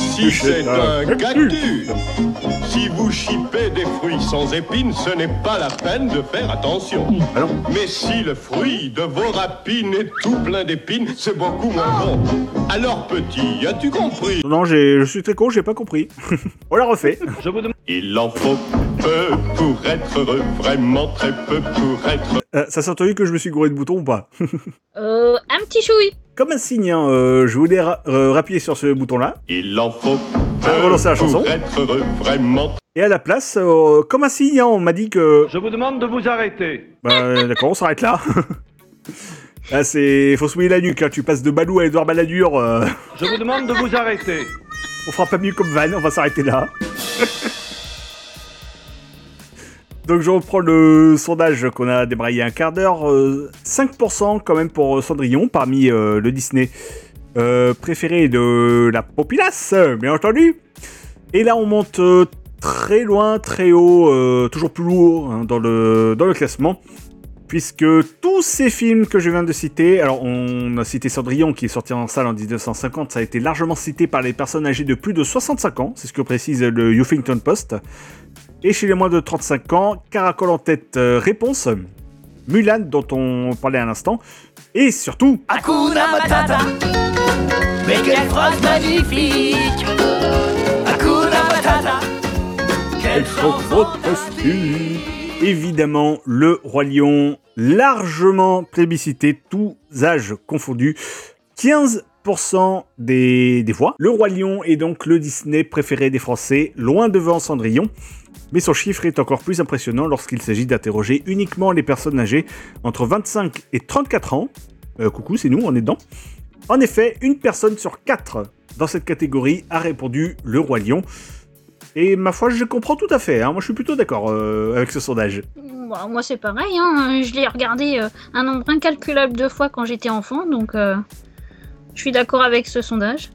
si c'est un cactus. Si vous chipez des fruits sans épines, ce n'est pas la peine de faire attention. Mais si le fruit de vos rapines est tout plein d'épines, c'est beaucoup moins bon. Alors petit, as-tu compris? Non, j'ai- je suis très con, j'ai pas compris. on la refait. Il en faut peu pour être heureux, vraiment très peu pour être Euh, ça s'est entendu que je me suis gouré de boutons ou pas Euh, un petit chouille. Comme un signe, hein, euh, je voulais ra- euh, rappuyer sur ce bouton-là. Il en faut Ah, relancer la chanson. pour être heureux, vraiment. Et à la place, euh, comme un signe, hein, on m'a dit que... Je vous demande de vous arrêter. Bah, d'accord, on s'arrête là. Là, c'est... Faut se mouiller la nuque, là. Tu passes de Balou à Edouard Balladur. euh, Je vous demande de vous arrêter. On fera pas mieux comme van, on va s'arrêter là. Donc je reprends le sondage qu'on a débraillé un quart d'heure. euh, 5% quand même pour euh, Cendrillon parmi euh, le Disney euh, préféré de la populace, bien entendu. Et là on monte euh, très loin, très haut, euh, toujours plus lourd hein, dans, le, dans le classement. Puisque tous ces films que je viens de citer, alors on a cité Cendrillon qui est sorti en salle en 1950, ça a été largement cité par les personnes âgées de plus de 65 ans, c'est ce que précise le Huffington Post. Et chez les moins de 35 ans, Caracol en tête, euh, réponse, Mulan dont on parlait à l'instant, et surtout... Hakuna Matata, mais quelle phrase magnifique Hakuna Matata, quelle chanson Évidemment, le Roi Lion, largement plébiscité, tous âges confondus. 15% des, des voix. Le Roi Lion est donc le Disney préféré des Français, loin devant Cendrillon. Mais son chiffre est encore plus impressionnant lorsqu'il s'agit d'interroger uniquement les personnes âgées entre 25 et 34 ans. Euh, coucou, c'est nous, on est dedans. En effet, une personne sur quatre dans cette catégorie a répondu le Roi Lion. Et ma foi, je comprends tout à fait. hein. Moi, je suis plutôt d'accord euh, avec ce sondage. Moi, c'est pareil. Hein. Je l'ai regardé euh, un nombre incalculable de fois quand j'étais enfant, donc je suis d'accord avec ce sondage.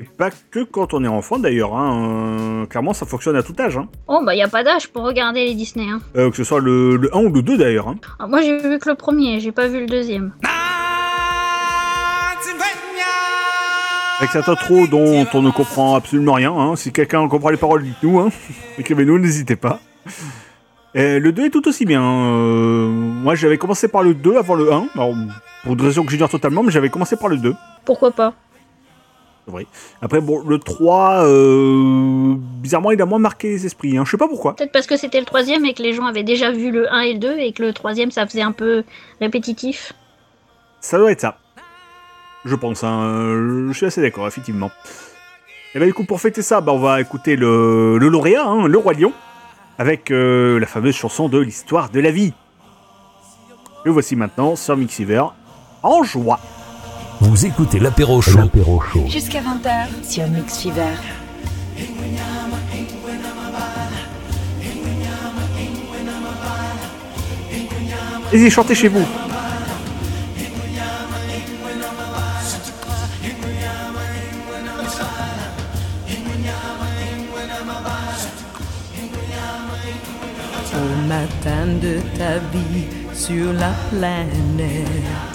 Et pas que quand on est enfant, d'ailleurs. hein. Euh, clairement, ça fonctionne à tout âge. hein. Oh, bah, y a pas d'âge pour regarder les Disney. Hein. Euh, que ce soit le, le 1 ou le 2, d'ailleurs. hein. Ah, moi, j'ai vu que le premier, j'ai pas vu le deuxième. Avec cette intro dont on ne comprend absolument rien. hein. Si quelqu'un comprend les paroles, dites-nous. Hein. Écrivez-nous, n'hésitez pas. Et le 2 est tout aussi bien. euh, moi, j'avais commencé par le 2 avant le 1. Alors, pour des raisons que j'ignore totalement, mais j'avais commencé par le 2. Pourquoi pas? Vrai. Après, bon, le 3, euh, bizarrement, il a moins marqué les esprits. Hein. Je sais pas pourquoi. Peut-être parce que c'était le troisième et que les gens avaient déjà vu le 1 et le 2 et que le troisième, ça faisait un peu répétitif. Ça doit être ça. Je pense, hein. je suis assez d'accord, effectivement. Et bah du coup, pour fêter ça, bah, on va écouter le, le lauréat, hein, le Roi Lion, avec euh, la fameuse chanson de l'histoire de la vie. Le voici maintenant sur Mixiver, en joie. Vous écoutez l'apéro chaud. Jusqu'à 20h sur Mix Fever. Allez-y, chantez chez vous. Au matin de ta vie sur la planète,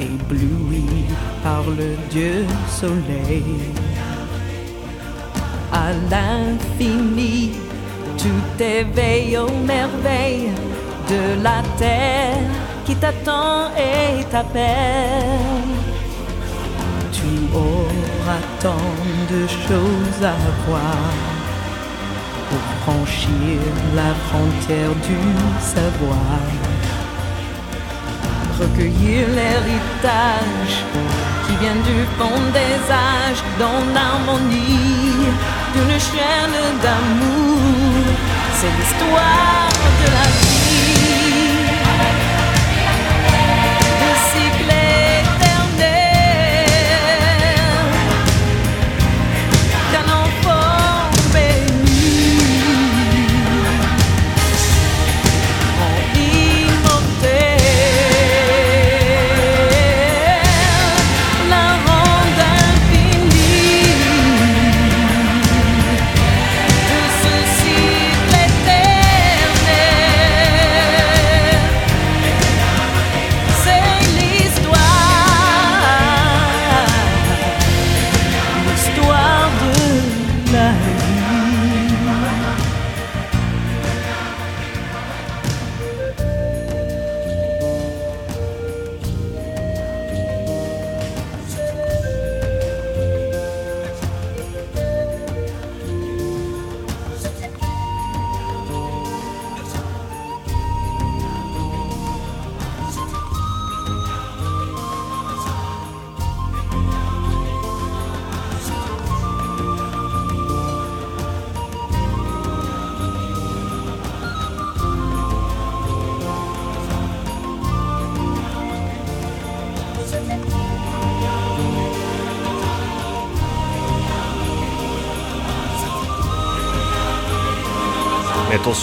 ébloui par le Dieu soleil, à l'infini, tout éveille aux merveilles de la terre qui t'attend et t'appelle. Tu auras tant de choses à voir pour franchir la frontière du savoir. Recueillir l'héritage qui vient du fond des âges dans l'harmonie d'une chaîne d'amour. C'est l'histoire de la vie.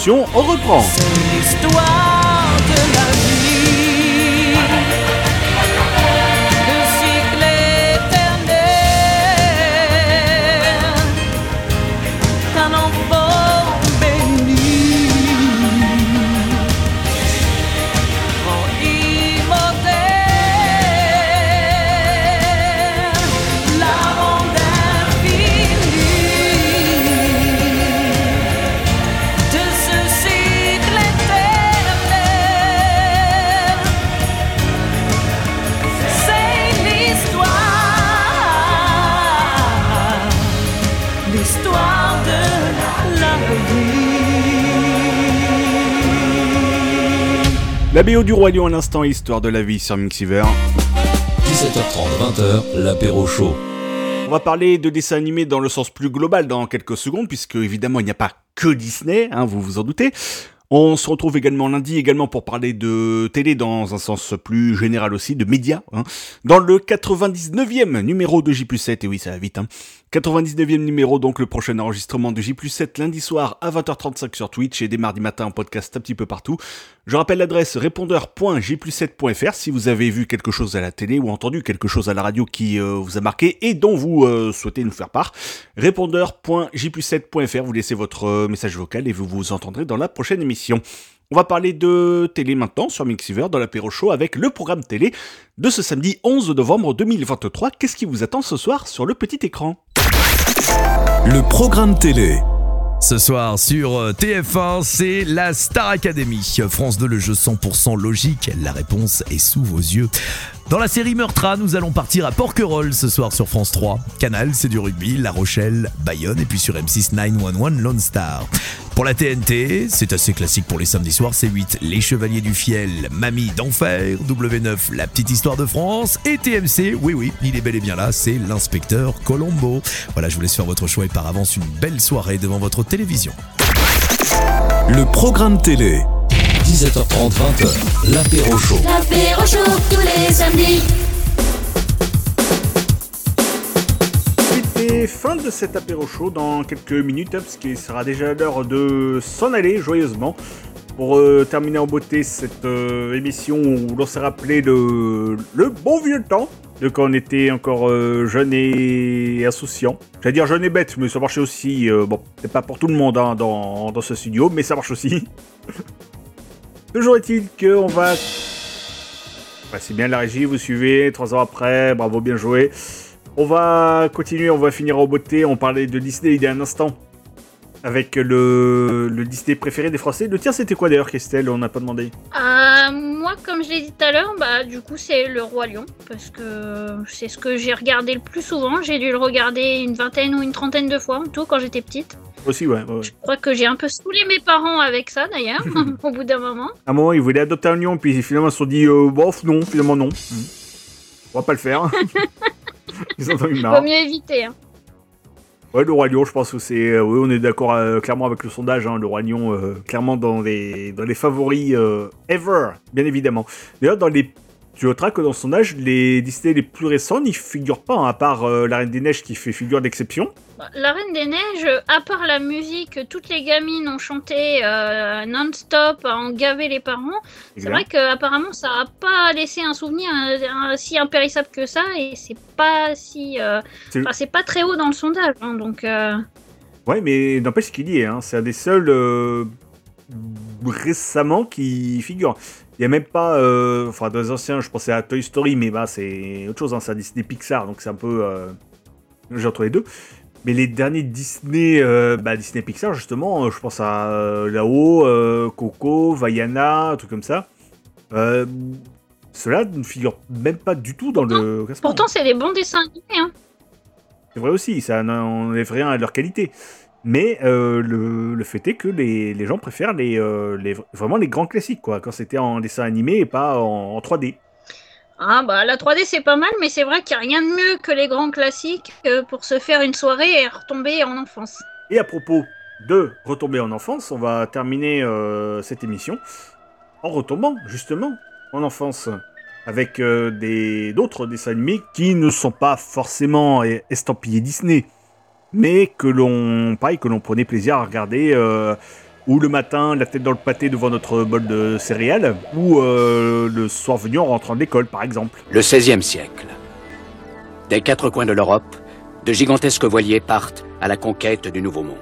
On reprend. La BO du Roi Lion à l'instant, histoire de la vie sur Mixiver. 17h30, 20h, l'apéro chaud. On va parler de dessins animés dans le sens plus global dans quelques secondes, puisque évidemment il n'y a pas que Disney, hein, vous vous en doutez. On se retrouve également lundi également pour parler de télé dans un sens plus général aussi, de médias, hein, dans le 99e numéro de J7, et oui ça va vite, hein. 99e numéro donc le prochain enregistrement de J7 lundi soir à 20h35 sur Twitch et dès mardi matin en podcast un petit peu partout. Je rappelle l'adresse répondeur.j7.fr si vous avez vu quelque chose à la télé ou entendu quelque chose à la radio qui euh, vous a marqué et dont vous euh, souhaitez nous faire part. Répondeur.j7.fr, vous laissez votre euh, message vocal et vous vous entendrez dans la prochaine émission. On va parler de télé maintenant sur Mixiver dans l'apéro show avec le programme télé de ce samedi 11 novembre 2023. Qu'est-ce qui vous attend ce soir sur le petit écran? Le programme télé. Ce soir sur euh, TF1, c'est la Star Academy. France 2, le jeu 100% logique. La réponse est sous vos yeux. Dans la série Meurtra, nous allons partir à Porquerolles ce soir sur France 3. Canal, c'est du rugby, La Rochelle, Bayonne et puis sur M6 911 Lone Star. Pour la TNT, c'est assez classique pour les samedis soirs, c'est 8 Les Chevaliers du Fiel, Mamie d'Enfer, W9 La Petite Histoire de France et TMC, oui oui, il est bel et bien là, c'est l'inspecteur Colombo. Voilà, je vous laisse faire votre choix et par avance une belle soirée devant votre télévision. Le programme télé. 17h30, 20h, l'apéro chaud. L'apéro chaud tous les samedis. Et fin de cet apéro chaud dans quelques minutes, hein, parce qu'il sera déjà l'heure de s'en aller joyeusement. Pour euh, terminer en beauté cette euh, émission où l'on s'est rappelé le, le bon vieux temps de quand on était encore euh, jeune et insouciant. J'allais dire jeune et bête, mais ça marchait aussi. euh, bon, c'est pas pour tout le monde hein, dans, dans ce studio, mais ça marche aussi. Toujours est-il qu'on va. C'est bien la régie, vous suivez, trois ans après, bravo, bien joué. On va continuer, on va finir en beauté. On parlait de Disney il y a un instant. Avec le, le Disney préféré des Français. Le tien, c'était quoi d'ailleurs, Christelle On n'a pas demandé. Euh, moi, comme je l'ai dit tout à l'heure, bah, du coup, c'est le Roi Lion. Parce que c'est ce que j'ai regardé le plus souvent. J'ai dû le regarder une vingtaine ou une trentaine de fois en tout quand j'étais petite. Aussi, ouais. Je crois que j'ai un peu saoulé mes parents avec ça d'ailleurs, au bout d'un moment. À un moment, ils voulaient adopter un lion, puis finalement, ils se sont dit, euh, bof, non, finalement, non. On va pas le faire. ils ont eu marre. Vaut mieux éviter. Hein. Ouais, le Roi je pense que c'est. euh, oui, on est d'accord euh, clairement avec le sondage. hein, le Roi euh, clairement dans les, dans les favoris ever, bien évidemment. D'ailleurs, dans les. Tu noteras que dans le sondage, les Disney les plus récents n'y figurent pas, hein, à part euh, La Reine des Neiges qui fait figure d'exception. Bah, La Reine des Neiges, à part la musique que toutes les gamines ont chanté euh, non-stop, en gaver les parents, c'est vrai qu'apparemment ça a pas laissé un souvenir euh, si impérissable que ça et c'est pas si. euh, C'est- pas très haut dans le sondage, hein, donc. Ouais, mais n'empêche qu'il y est. Hein. C'est un des seuls récemment qui figure. Il n'y a même pas. euh, Enfin, dans les anciens, je pensais à Toy Story, mais bah, c'est autre chose. Hein. C'est Disney Pixar, donc c'est un peu. Euh, J'ai entre les deux. Mais les derniers Disney, euh, bah, Disney Pixar, justement, je pense à là-haut, euh, Coco, Vaiana, un truc comme ça. Cela ne figure même pas du tout dans le classement. Pourtant, c'est des bons dessins animés. Hein. C'est vrai aussi, ça n'enlève rien à leur qualité. Mais euh, le, le fait est que les, les gens préfèrent les, euh, les- vraiment les grands classiques, quoi, quand c'était en dessin animé et pas en, en 3D. Ah bah la 3D c'est pas mal, mais c'est vrai qu'il n'y a rien de mieux que les grands classiques euh, pour se faire une soirée et retomber en enfance. Et à propos de retomber en enfance, on va terminer euh, cette émission en retombant justement en enfance avec des d'autres dessins animés qui ne sont pas forcément eh, estampillés Disney, mais que l'on pareil que l'on prenait plaisir à regarder euh, ou le matin, la tête dans le pâté devant notre bol de céréales, ou euh, le soir venu en rentrant de l'école, par exemple. Le XVIe siècle. Des quatre coins de l'Europe, de gigantesques voiliers partent à la conquête du Nouveau Monde.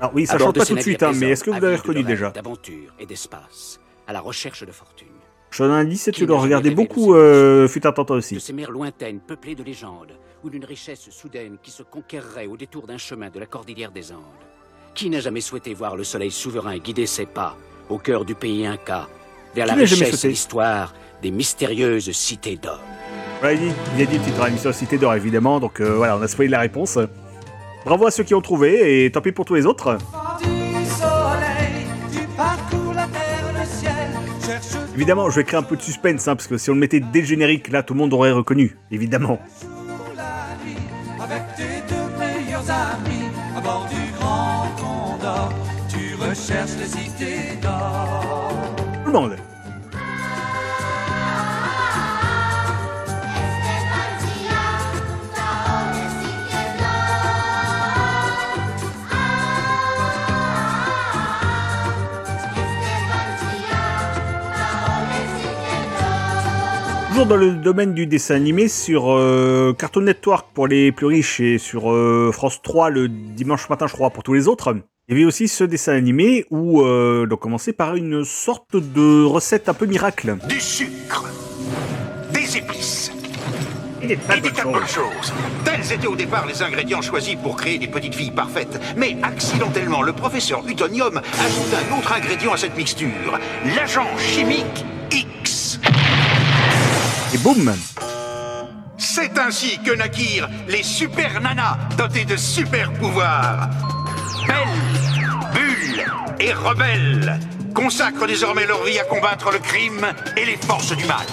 Alors oui, ça change pas tout de suite, hein, mais est-ce que vous de reconnu déjà? D'aventure et d'espace, à la recherche de fortune. Je donne un indice, tu rêvé de beaucoup, euh, fut un temps toi De aussi. ces mers lointaines peuplées de légendes, ou d'une richesse soudaine qui se conquerrait au détour d'un chemin de la cordillère des Andes. Qui n'a jamais souhaité voir le soleil souverain guider ses pas au cœur du pays Inca, vers la richesse et l'histoire des mystérieuses cités d'or Voilà, il, il a dit à l'émission Cité d'Or, évidemment, donc euh, voilà, on a spoilé la réponse. Bravo à ceux qui ont trouvé, et tant pis pour tous les autres. Évidemment, je vais créer un peu de suspense, hein, parce que si on le mettait dès le générique, là, tout le monde aurait reconnu, évidemment. Tout le monde. Toujours dans le domaine du dessin animé, sur euh, Cartoon Network pour les plus riches et sur euh, France 3 le dimanche matin, je crois, pour tous les autres. Il y avait aussi ce dessin animé où euh, on commençait par une sorte de recette un peu miracle. Du sucre, des épices Et des et des tas de bonnes choses. Tels étaient au départ les ingrédients choisis pour créer des petites filles parfaites. Mais accidentellement, le professeur Utonium ajoute un autre ingrédient à cette mixture, l'agent chimique X. Et boum C'est ainsi que naquirent les super nanas dotées de super pouvoirs. Belle, Bulle et Rebelle consacrent désormais leur vie à combattre le crime et les forces du mal.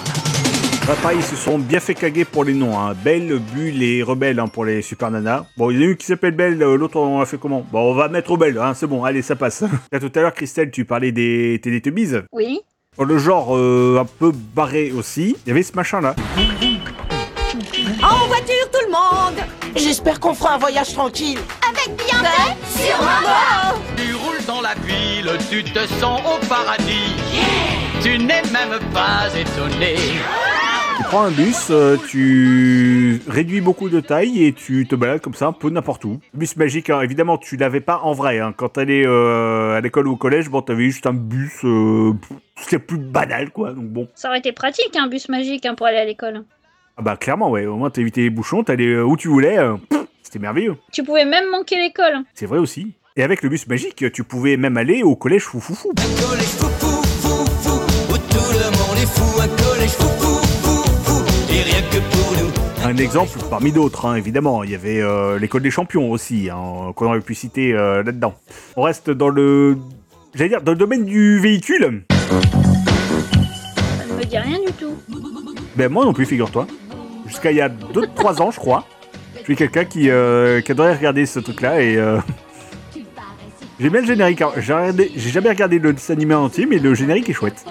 Là, pareil, ils se sont bien fait caguer pour les noms. Hein. Belle, Bulle et Rebelle hein, pour les super nanas. Bon, il y en a une qui s'appelle Belle, euh, l'autre on l'a fait comment? Bon, on va mettre Rebelle, hein, c'est bon, allez, ça passe. Là, tout à l'heure, Christelle, tu parlais des Teletubbies. Oui. Dans le genre euh, un peu barré aussi, il y avait ce machin-là. En voiture, tout le monde J'espère qu'on fera un voyage tranquille. Avec bien fait sur un bord Tu roules dans la ville, tu te sens au paradis. Tu n'es même pas étonné. Tu prends un bus, euh, tu réduis beaucoup de taille et tu te balades comme ça un peu n'importe où. Bus magique, hein, évidemment, tu l'avais pas en vrai. hein. Quand t'allais euh, à l'école ou au collège, bon, t'avais juste un bus, euh, c'était plus banal, quoi. Donc bon. Ça aurait été pratique, un bus magique hein, pour aller à l'école. Ah bah clairement, ouais. Au moins, t'évitais les bouchons, t'allais euh, où tu voulais. euh, c'était merveilleux. Tu pouvais même manquer l'école. C'est vrai aussi. Et avec le bus magique, tu pouvais même aller au collège foufoufou. collège fou fou fou Un exemple parmi d'autres, hein, évidemment. Il y avait euh, l'école des champions aussi, hein, qu'on aurait pu citer euh, là-dedans. On reste dans le. J'allais dire, dans le domaine du véhicule. Ça ne me dit rien du tout. Ben moi non plus, figure-toi. Jusqu'à il y a 2-3 ans, je crois. Je suis quelqu'un qui, euh, qui adorait regarder ce truc-là et. euh, J'aime bien le générique. J'ai regardé- j'ai jamais regardé le dessin animé en entier, mais le générique est chouette.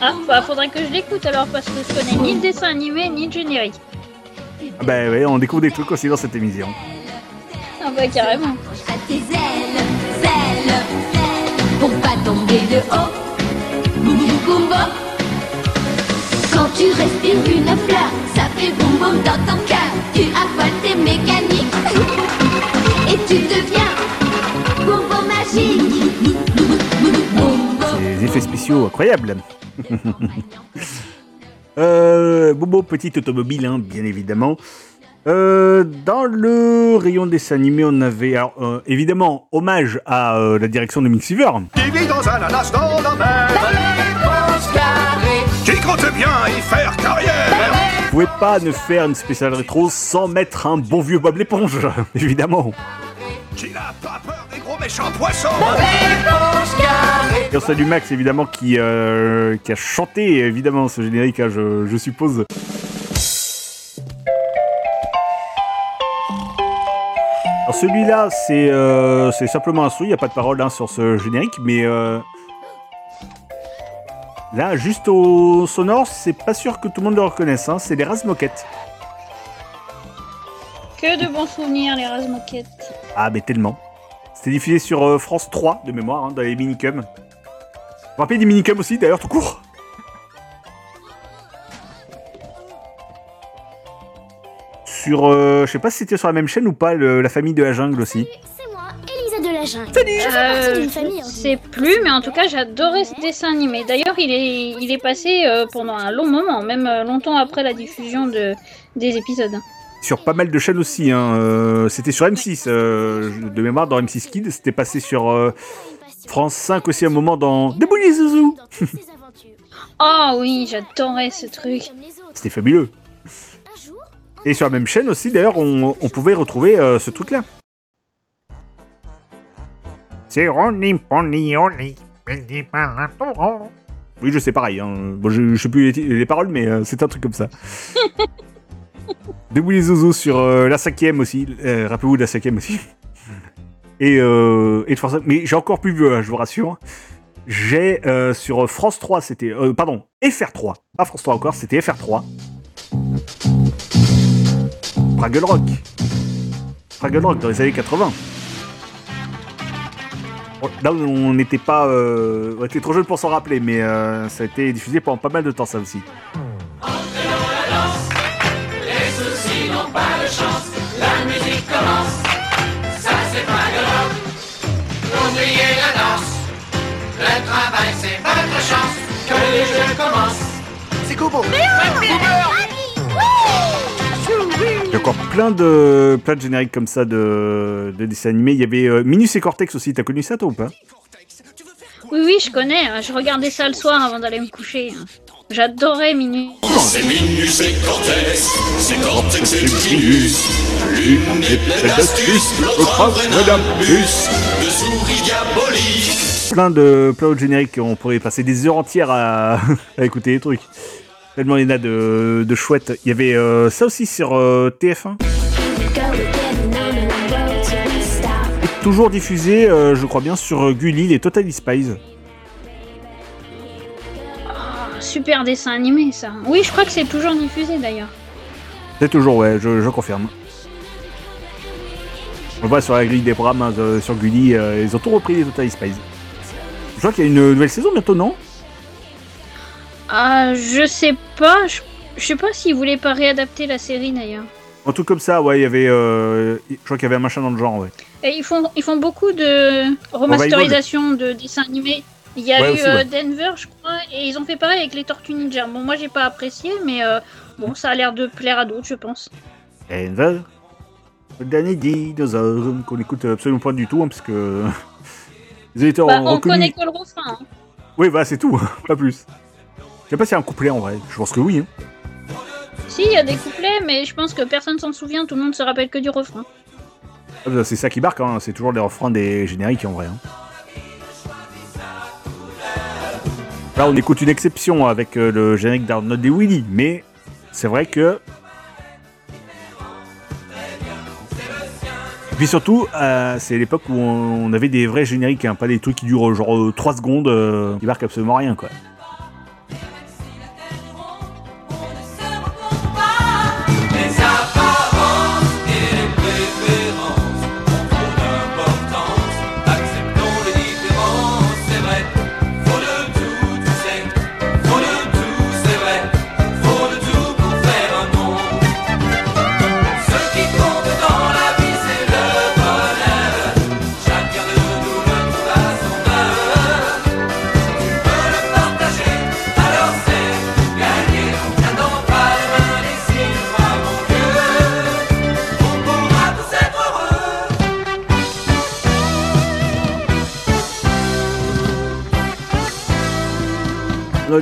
Ah, bah faudrait que je l'écoute alors parce que je connais ni le dessin animé ni le générique. Ah Ben ouais, on découvre des trucs aussi dans cette émission. Ah bah carrément. à tes ailes, ailes, ailes, pour pas tomber de haut. Boum boum. Quand tu respires une fleur, ça fait boum boum dans ton cœur. Tu affoles tes mécaniques et tu deviens boum boum magique. Des effets spéciaux incroyables. Euh, Bobo, petite automobile, hein, bien évidemment. Euh, dans le rayon dessin animé, on avait alors, euh, évidemment hommage à euh, la direction de Mixiver. Qui vit dans un ananas dans la mer. Qui compte bien y faire carrière. Vous pouvez pas ne faire une spéciale rétro sans mettre un bon vieux Bob l'éponge, évidemment. Qui n'a pas peur méchants poissons. Et on salue Max, évidemment, qui, euh, qui a chanté, évidemment, ce générique, hein, je, je suppose. Alors celui-là, c'est euh, c'est simplement un son, il n'y a pas de parole hein, sur ce générique, mais euh, là, juste au sonore, c'est pas sûr que tout le monde le reconnaisse, hein, c'est les Razmoquettes. Que de bons souvenirs, les Razmoquettes. Ah, mais tellement. C'était diffusé sur euh, France 3 de mémoire, hein, dans les minicums. Vous vous rappelez des minicums aussi, d'ailleurs, tout court? Sur, euh, je sais pas si c'était sur la même chaîne ou pas, le- la famille de la jungle aussi. Elisa de la jungle. Salut Je fais partie d'une famille. Je sais plus, mais en tout cas, j'adorais ce dessin animé. D'ailleurs, il est, il est passé euh, pendant un long moment, même euh, longtemps après la diffusion de, des épisodes. Sur pas mal de chaînes aussi. Hein. euh, c'était sur M6, euh, de mémoire, dans M6 Kids. C'était passé sur euh, France 5 aussi à un moment dans Debout les zouzous Oh oui, j'adorais ce truc. C'était fabuleux. Et sur la même chaîne aussi, d'ailleurs, on, on pouvait retrouver ce truc-là. C'est. Oui, je sais pareil. Hein. Bon, je, je sais plus les, les paroles, mais c'est un truc comme ça. Debout les zouzous sur euh, la cinquième aussi. Euh, Rappelez-vous de la cinquième aussi. Et, euh, et de force- mais j'ai encore plus vieux, hein, je vous rassure. J'ai euh, sur France 3, c'était. euh, pardon, FR3. Pas France 3 encore, c'était FR3. Fraggle Rock. Fraggle Rock dans les années 80. Bon, Là, on n'était pas. on était trop jeune pour s'en rappeler, mais ça a été diffusé pendant pas mal de temps, ça aussi. N'ont pas de chance, la musique commence, ça c'est pas de rock. Oubliez la danse, le travail c'est votre chance, que les jeux commencent. C'est Kobo Il y a encore plein de, plein de génériques comme ça de, de dessins animés. Il y avait euh, Minus et Cortex aussi. T'as connu ça, toi, ou pas? Oui, oui, je connais. Je regardais ça le soir avant d'aller me coucher. J'adorais Minuit. C'est Minus et Cortex, c'est Cortex et Minus. L'une est pleine d'astuces, l'autre un vrai nimbus de souris diaboliques. Plein de, plein de génériques. On pourrait passer des heures entières à, à écouter les trucs. Tellement il y en a de, de chouettes. Il y avait euh, ça aussi sur euh, TF1. Et toujours diffusé, euh, je crois bien, sur euh, Gulli, les Total Spies. Super dessin animé, ça. Oui, je crois que c'est toujours diffusé d'ailleurs. C'est toujours, ouais, je, je confirme. On voit sur la grille des programmes hein, de- sur Gulli, euh, ils ont tout repris les Total Spies. Je crois qu'il y a une nouvelle saison bientôt, non? Ah, je sais pas. Je, je sais pas s'ils voulaient pas réadapter la série d'ailleurs. Un truc comme ça, ouais, il y avait. euh, je crois qu'il y avait un machin dans le genre, ouais. Et ils font, ils font beaucoup de remasterisation de dessins animés. Il y a Ouais, eu aussi, euh, ouais. Denver, je crois, et ils ont fait pareil avec les Tortues Ninja. Bon, moi j'ai pas apprécié, mais euh, bon, ça a l'air de plaire à d'autres, je pense. Denver, le dernier dinosaure, qu'on écoute absolument pas du tout, hein, parce que. Ils Bah, on connaît que le refrain. hein. Oui, bah c'est tout, pas plus. Je sais pas s'il y a un couplet en vrai, je pense que oui. Hein. Si, il y a des couplets, mais je pense que personne s'en souvient, tout le monde se rappelle que du refrain. Ah, bah, C'est ça qui marque, hein, c'est toujours les refrains des génériques en vrai. hein. Là, on écoute une exception avec euh, le générique d'Arnold et Willy, mais c'est vrai que. Et puis surtout, euh, c'est l'époque où on avait des vrais génériques, hein, pas des trucs qui durent genre 3 secondes, euh, qui marquent absolument rien quoi.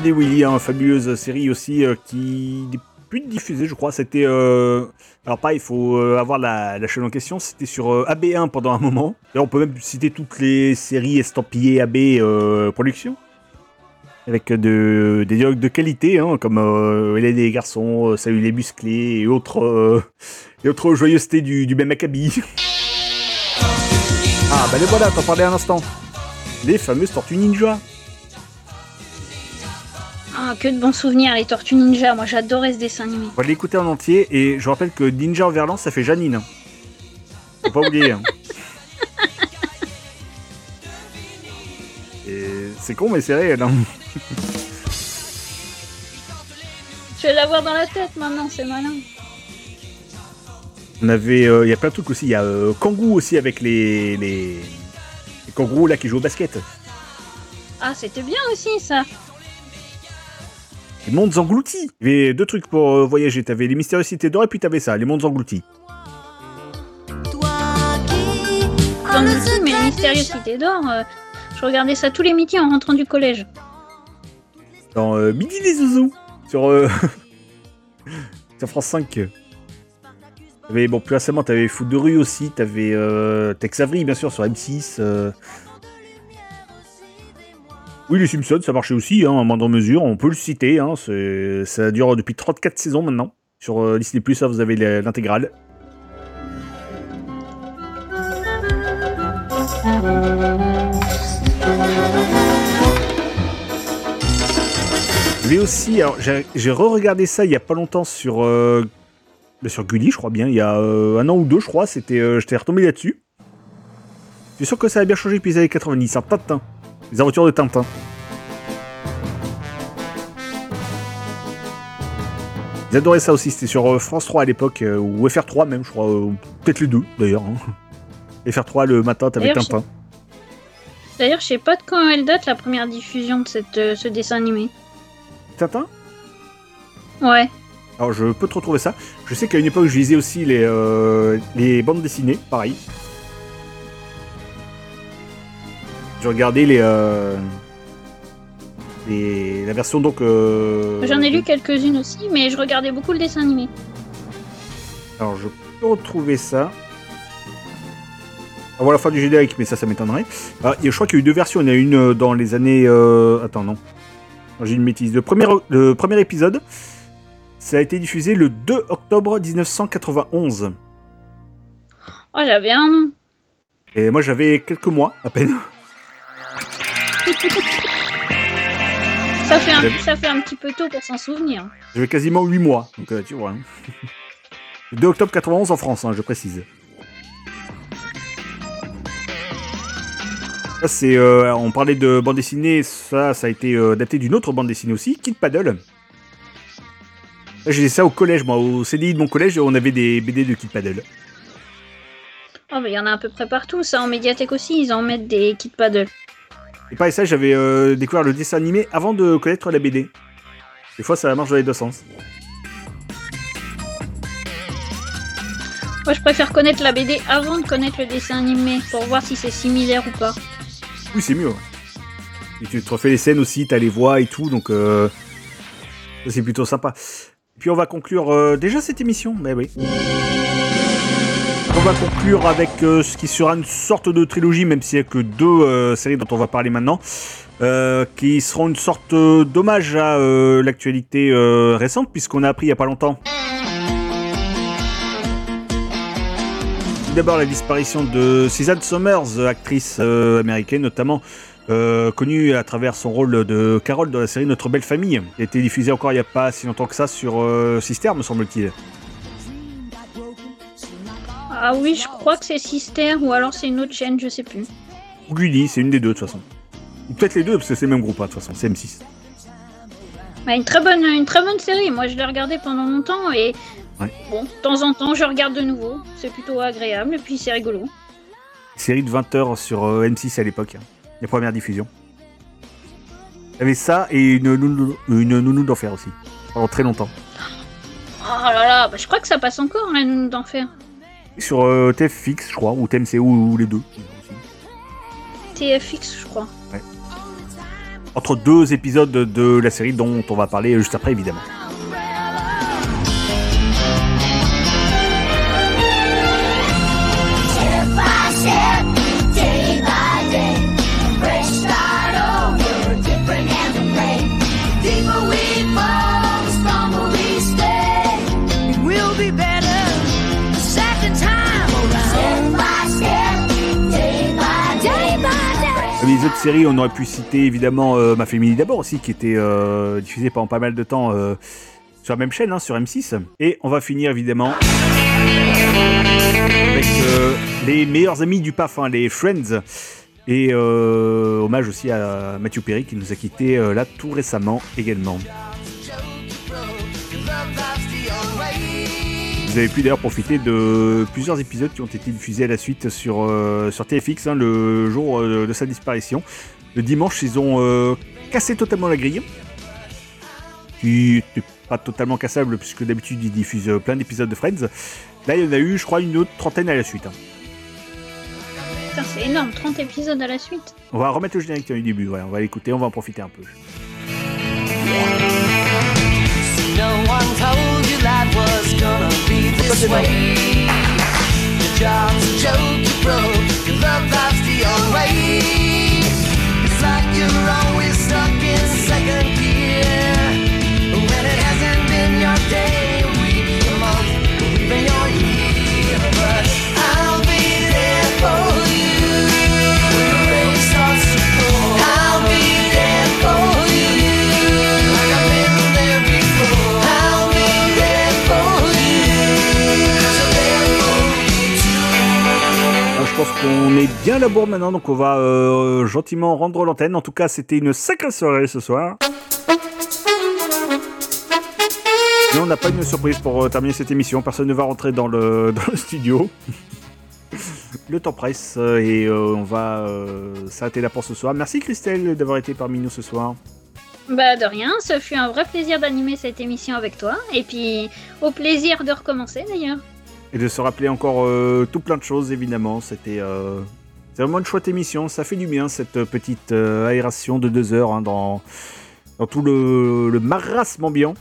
Et Willy, hein, fabuleuse série aussi euh, qui n'est plus diffusée, je crois. C'était. euh, Alors, pas, il faut euh, avoir la, la chaîne en question. C'était sur euh, AB1 pendant un moment. Et on peut même citer toutes les séries estampillées AB Productions. Avec de, des dialogues de qualité, hein, comme euh, Hélène et les garçons, euh, Salut les musclés et autres, euh, et autres joyeusetés du, du même acabit. Ah, bah les voilà, t'en parlais un instant. Les fameuses Tortues Ninja. Ah, que de bons souvenirs, les Tortues Ninja. Moi j'adorais ce dessin animé. On va l'écouter en entier et je rappelle que Ninja en verlan ça fait Janine. Faut pas oublier. hein. Et c'est con, mais c'est réel. hein. Je vais l'avoir dans la tête maintenant, c'est malin. On avait, euh, il y a plein de trucs aussi. Il y a euh, Kangoo aussi avec les, les, les kangourous là qui jouent au basket. Ah, c'était bien aussi ça. Les mondes engloutis. Il y avait deux trucs pour euh, voyager. T'avais les mystérieuses cités d'or et puis t'avais ça, les mondes engloutis. Dans le film, mais les mystérieuses cités d'or, euh, je regardais ça tous les midis en rentrant du collège. Dans euh, Midi les Zouzous sur, euh, sur France 5. T'avais, bon, plus récemment, t'avais Foot de rue aussi. T'avais euh, Tex Avery, bien sûr, sur M6. Oui, les Simpsons, ça marchait aussi, hein, à moindre mesure. On peut le citer. Hein, ça dure depuis 34 saisons maintenant. Sur euh, Disney+, ça, vous avez l'intégrale. Mais aussi, j'ai re-regardé ça il y a pas longtemps sur, euh, sur Gulli, je crois bien, il y a euh, un an ou deux, je crois. C'était, euh, j'étais retombé là-dessus. Je suis sûr que ça a bien changé depuis les années 90. hein, Tintin, les aventures de Tintin. Ils adoraient ça aussi. C'était sur euh, France 3 à l'époque euh, ou FR3 même, je crois, euh, peut-être les deux d'ailleurs. hein. FR3 le matin, t'avais Tintin. D'ailleurs, je sais pas de quand elle date la première diffusion de cette, euh, ce dessin animé. Tintin? Ouais. Alors je peux te retrouver ça. Je sais qu'à une époque je lisais aussi les, euh, les bandes dessinées, pareil. Je regardais les, euh, les- la version donc. euh, J'en ai lu quelques-unes aussi, mais je regardais beaucoup le dessin animé. Alors je peux retrouver ça. Avant la fin du générique, mais ça, ça m'étonnerait. Ah, je crois qu'il y a eu deux versions. Il y en a une euh, dans les années. euh, Attends, non. J'ai une bêtise. Le premier, le premier épisode, ça a été diffusé le 2 octobre 1991. Oh, j'avais un. Et moi, j'avais quelques mois à peine. Ça fait, un, ça fait un petit peu tôt pour s'en souvenir. J'avais quasiment 8 mois. Donc, euh, tu vois. hein. Le 2 octobre 91 en France, hein, je précise. Ça, c'est, euh, on parlait de bande dessinée, ça, ça a été euh, adapté d'une autre bande dessinée aussi, Kid Paddle. J'ai ça au collège, moi, au CDI de mon collège, on avait des BD de Kid Paddle. Oh, mais il y en a à peu près partout. Ça, en médiathèque aussi, ils en mettent des kits paddle. Et pareil, ça, j'avais euh, découvert le dessin animé avant de connaître la BD. Des fois, ça marche dans les deux sens. Moi, je préfère connaître la BD avant de connaître le dessin animé pour voir si c'est similaire ou pas. Oui, c'est mieux. ouais. Et tu te refais les scènes aussi, t'as les voix et tout, donc euh, c'est plutôt sympa. Puis on va conclure euh, déjà cette émission, mais oui. Va conclure avec euh, ce qui sera une sorte de trilogie, même s'il n'y a que deux euh, séries dont on va parler maintenant, euh, qui seront une sorte d'hommage à l'actualité récente, puisqu'on a appris il n'y a pas longtemps. D'abord la disparition de Suzanne Somers, actrice américaine notamment, connue à travers son rôle de Carole dans la série Notre Belle Famille, qui a été diffusée encore il n'y a pas si longtemps que ça sur euh, Sister, me semble-t-il. Ah oui, je crois que c'est Sister ou alors c'est une autre chaîne, je sais plus. Ou Gulli, c'est une des deux de toute façon. Ou peut-être les deux, parce que c'est le même groupe, hein, de toute façon, c'est M6. Bah, une très bonne, une très bonne série. Moi, je l'ai regardée pendant longtemps et Ouais. bon, de temps en temps, je regarde de nouveau. C'est plutôt agréable et puis c'est rigolo. Série de 20h sur euh, M6 à l'époque, hein, les premières diffusions. Il y avait ça et une nounou, une nounou d'enfer aussi, pendant très longtemps. Oh là là, bah, je crois que ça passe encore, la nounou d'enfer. Sur euh, TFX, je crois, ou TMC, ou, ou les deux. TFX, je crois. Entre deux épisodes de la série dont on va parler juste après, évidemment. Autres séries, on aurait pu citer évidemment euh, Ma Famille d'abord aussi, qui était euh, diffusée pendant pas mal de temps euh, sur la même chaîne, hein, sur M6. Et on va finir évidemment avec les meilleurs amis du PAF, hein, les Friends. Et hommage aussi à Mathieu Perry qui nous a quitté euh, là tout récemment également. Vous avez pu d'ailleurs profiter de plusieurs épisodes qui ont été diffusés à la suite sur, euh, sur TFX hein, le jour euh, de sa disparition. Le dimanche, ils ont euh, cassé totalement la grille. Qui n'était pas totalement cassable puisque d'habitude ils diffusent plein d'épisodes de Friends. Là, il y en a eu, je crois, une autre trentaine à la suite. hein. Putain, c'est énorme, 30 épisodes à la suite. On va remettre le générique du début, ouais, on va l'écouter, on va en profiter un peu. No one told you life was gonna be this way. Your job's a joke, you broke. Your love life's the old way. It's like you're always stuck in second gear. When it hasn't been your day, qu'on est bien à la bourre maintenant, donc on va euh, gentiment rendre l'antenne. En tout cas, c'était une sacrée soirée ce soir. Mais on n'a pas une surprise pour euh, terminer cette émission. Personne ne va rentrer dans le, studio. Le temps presse euh, et on va s'arrêter là pour ce soir. Merci Christelle d'avoir été parmi nous ce soir. Bah de rien, ce fut un vrai plaisir d'animer cette émission avec toi, et puis au plaisir de recommencer d'ailleurs. Et de se rappeler encore euh, tout plein de choses, évidemment. C'était euh, vraiment une chouette émission. Ça fait du bien, cette petite euh, aération de deux heures hein, dans, dans tout le, le marasme ambiant.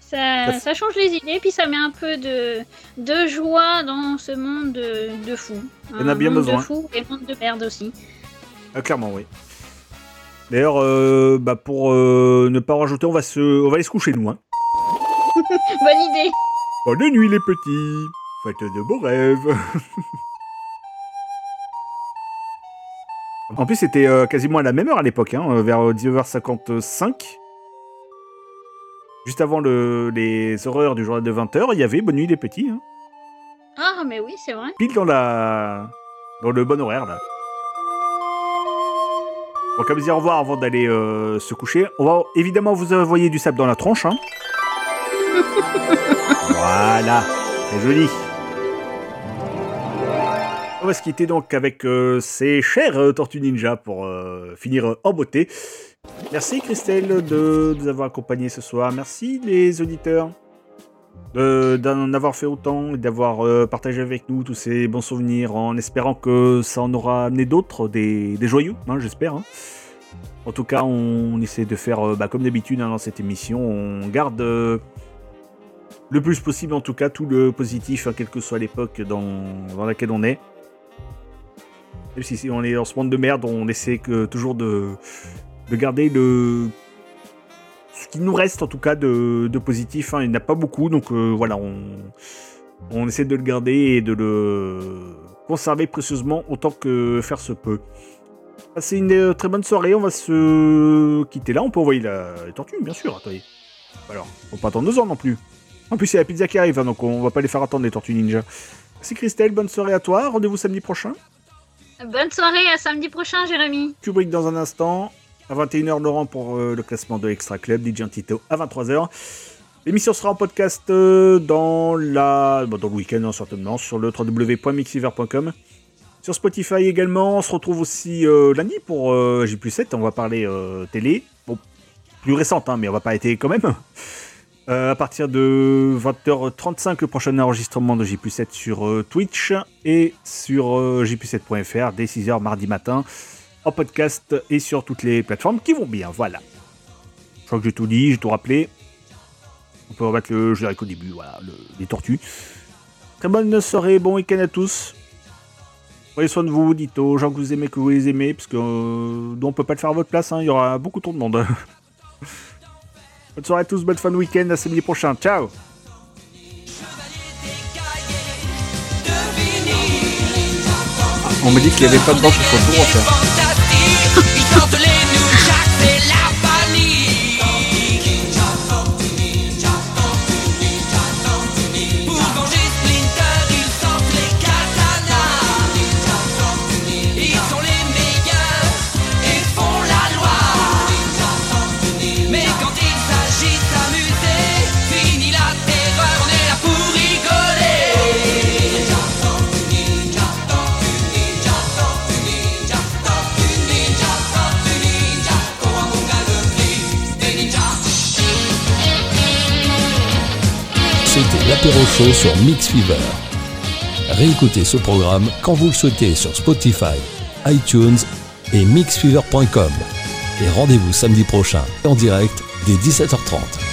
Ça, Ça- ça change les idées, puis ça met un peu de, de joie dans ce monde de, de fous. On a Un bien monde besoin. de fous et monde de merde aussi. Ah, clairement, oui. D'ailleurs, euh, bah, pour euh, ne pas rajouter, on va, se, on va aller se coucher, nous. Hein. Bonne idée Bonne nuit, les petits. Faites de beaux rêves. en plus, c'était euh, quasiment à la même heure à l'époque, hein, vers 19h55. Juste avant le- les horreurs du journal de 20h, il y avait Bonne nuit, les petits. hein. Ah mais oui, c'est vrai. Pile dans la dans le bon horaire là. Donc à vous dire au revoir avant d'aller euh, se coucher. On va évidemment vous envoyer du sable dans la tronche. Hein. voilà, c'est joli. On va se quitter donc avec euh, ces chères euh, Tortues Ninja pour euh, finir en beauté. Merci Christelle de nous avoir accompagnés ce soir. Merci les auditeurs de- d'en avoir fait autant et d'avoir partagé avec nous tous ces bons souvenirs en espérant que ça en aura amené d'autres, des, joyeux, hein, j'espère. hein. En tout cas, on, essaie de faire bah, comme d'habitude hein, dans cette émission, on garde le plus possible en tout cas tout le positif, hein, quelle que soit l'époque dans, dans laquelle on est. Même si, on est dans ce monde de merde, on essaie toujours de, de garder le, ce qui nous reste en tout cas de, de positif, hein, il n'y en a pas beaucoup, donc euh, voilà, on, on essaie de le garder et de le conserver précieusement autant que faire se peut. Passez une euh, très bonne soirée, on va se quitter là, on peut envoyer la, les tortues, bien sûr, attendez. Alors, faut pas attendre deux ans non plus. En plus, il y a la pizza qui arrive, hein, donc on va pas les faire attendre les tortues ninja. Merci Christelle, bonne soirée à toi, rendez-vous samedi prochain. Bonne soirée, à samedi prochain Jérémy. Kubrick dans un instant. À 21h, Laurent pour euh, le classement de Extra Club. DJ Tito à 23h. L'émission sera en podcast euh, dans, la... bon, dans le week-end, hein, certainement, sur le www.mixiver.com. Sur Spotify également. On se retrouve aussi euh, lundi pour euh, J7. On va parler télé. Bon, plus récente, hein, mais on va pas arrêter quand même. Euh, à partir de 20h35, le prochain enregistrement de J7 sur euh, Twitch et sur euh, j7.fr dès 6h mardi matin en podcast et sur toutes les plateformes qui vont bien. Voilà. Je crois que j'ai tout dit, j'ai tout rappelé. On peut remettre le générique au début, voilà, le- les tortues. Très bonne soirée, bon week-end à tous. Prenez soin de vous, dites aux gens que vous aimez que vous les aimez, parce que euh, on peut pas le faire à votre place, hein, il y aura beaucoup trop de monde. bonne soirée à tous, bonne fin de week-end, à samedi prochain, ciao. On me dit qu'il n'y avait pas de banque sur le tour, l'apéro show sur Mix Fever. Réécoutez ce programme quand vous le souhaitez sur Spotify, iTunes et mixfever.com. Et rendez-vous samedi prochain en direct dès 17h30.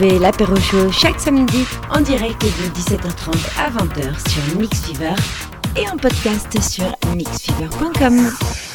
Retrouvez l'apéro show chaque samedi en direct de 17h30 à 20h sur Mix Fever et en podcast sur mixfever.com.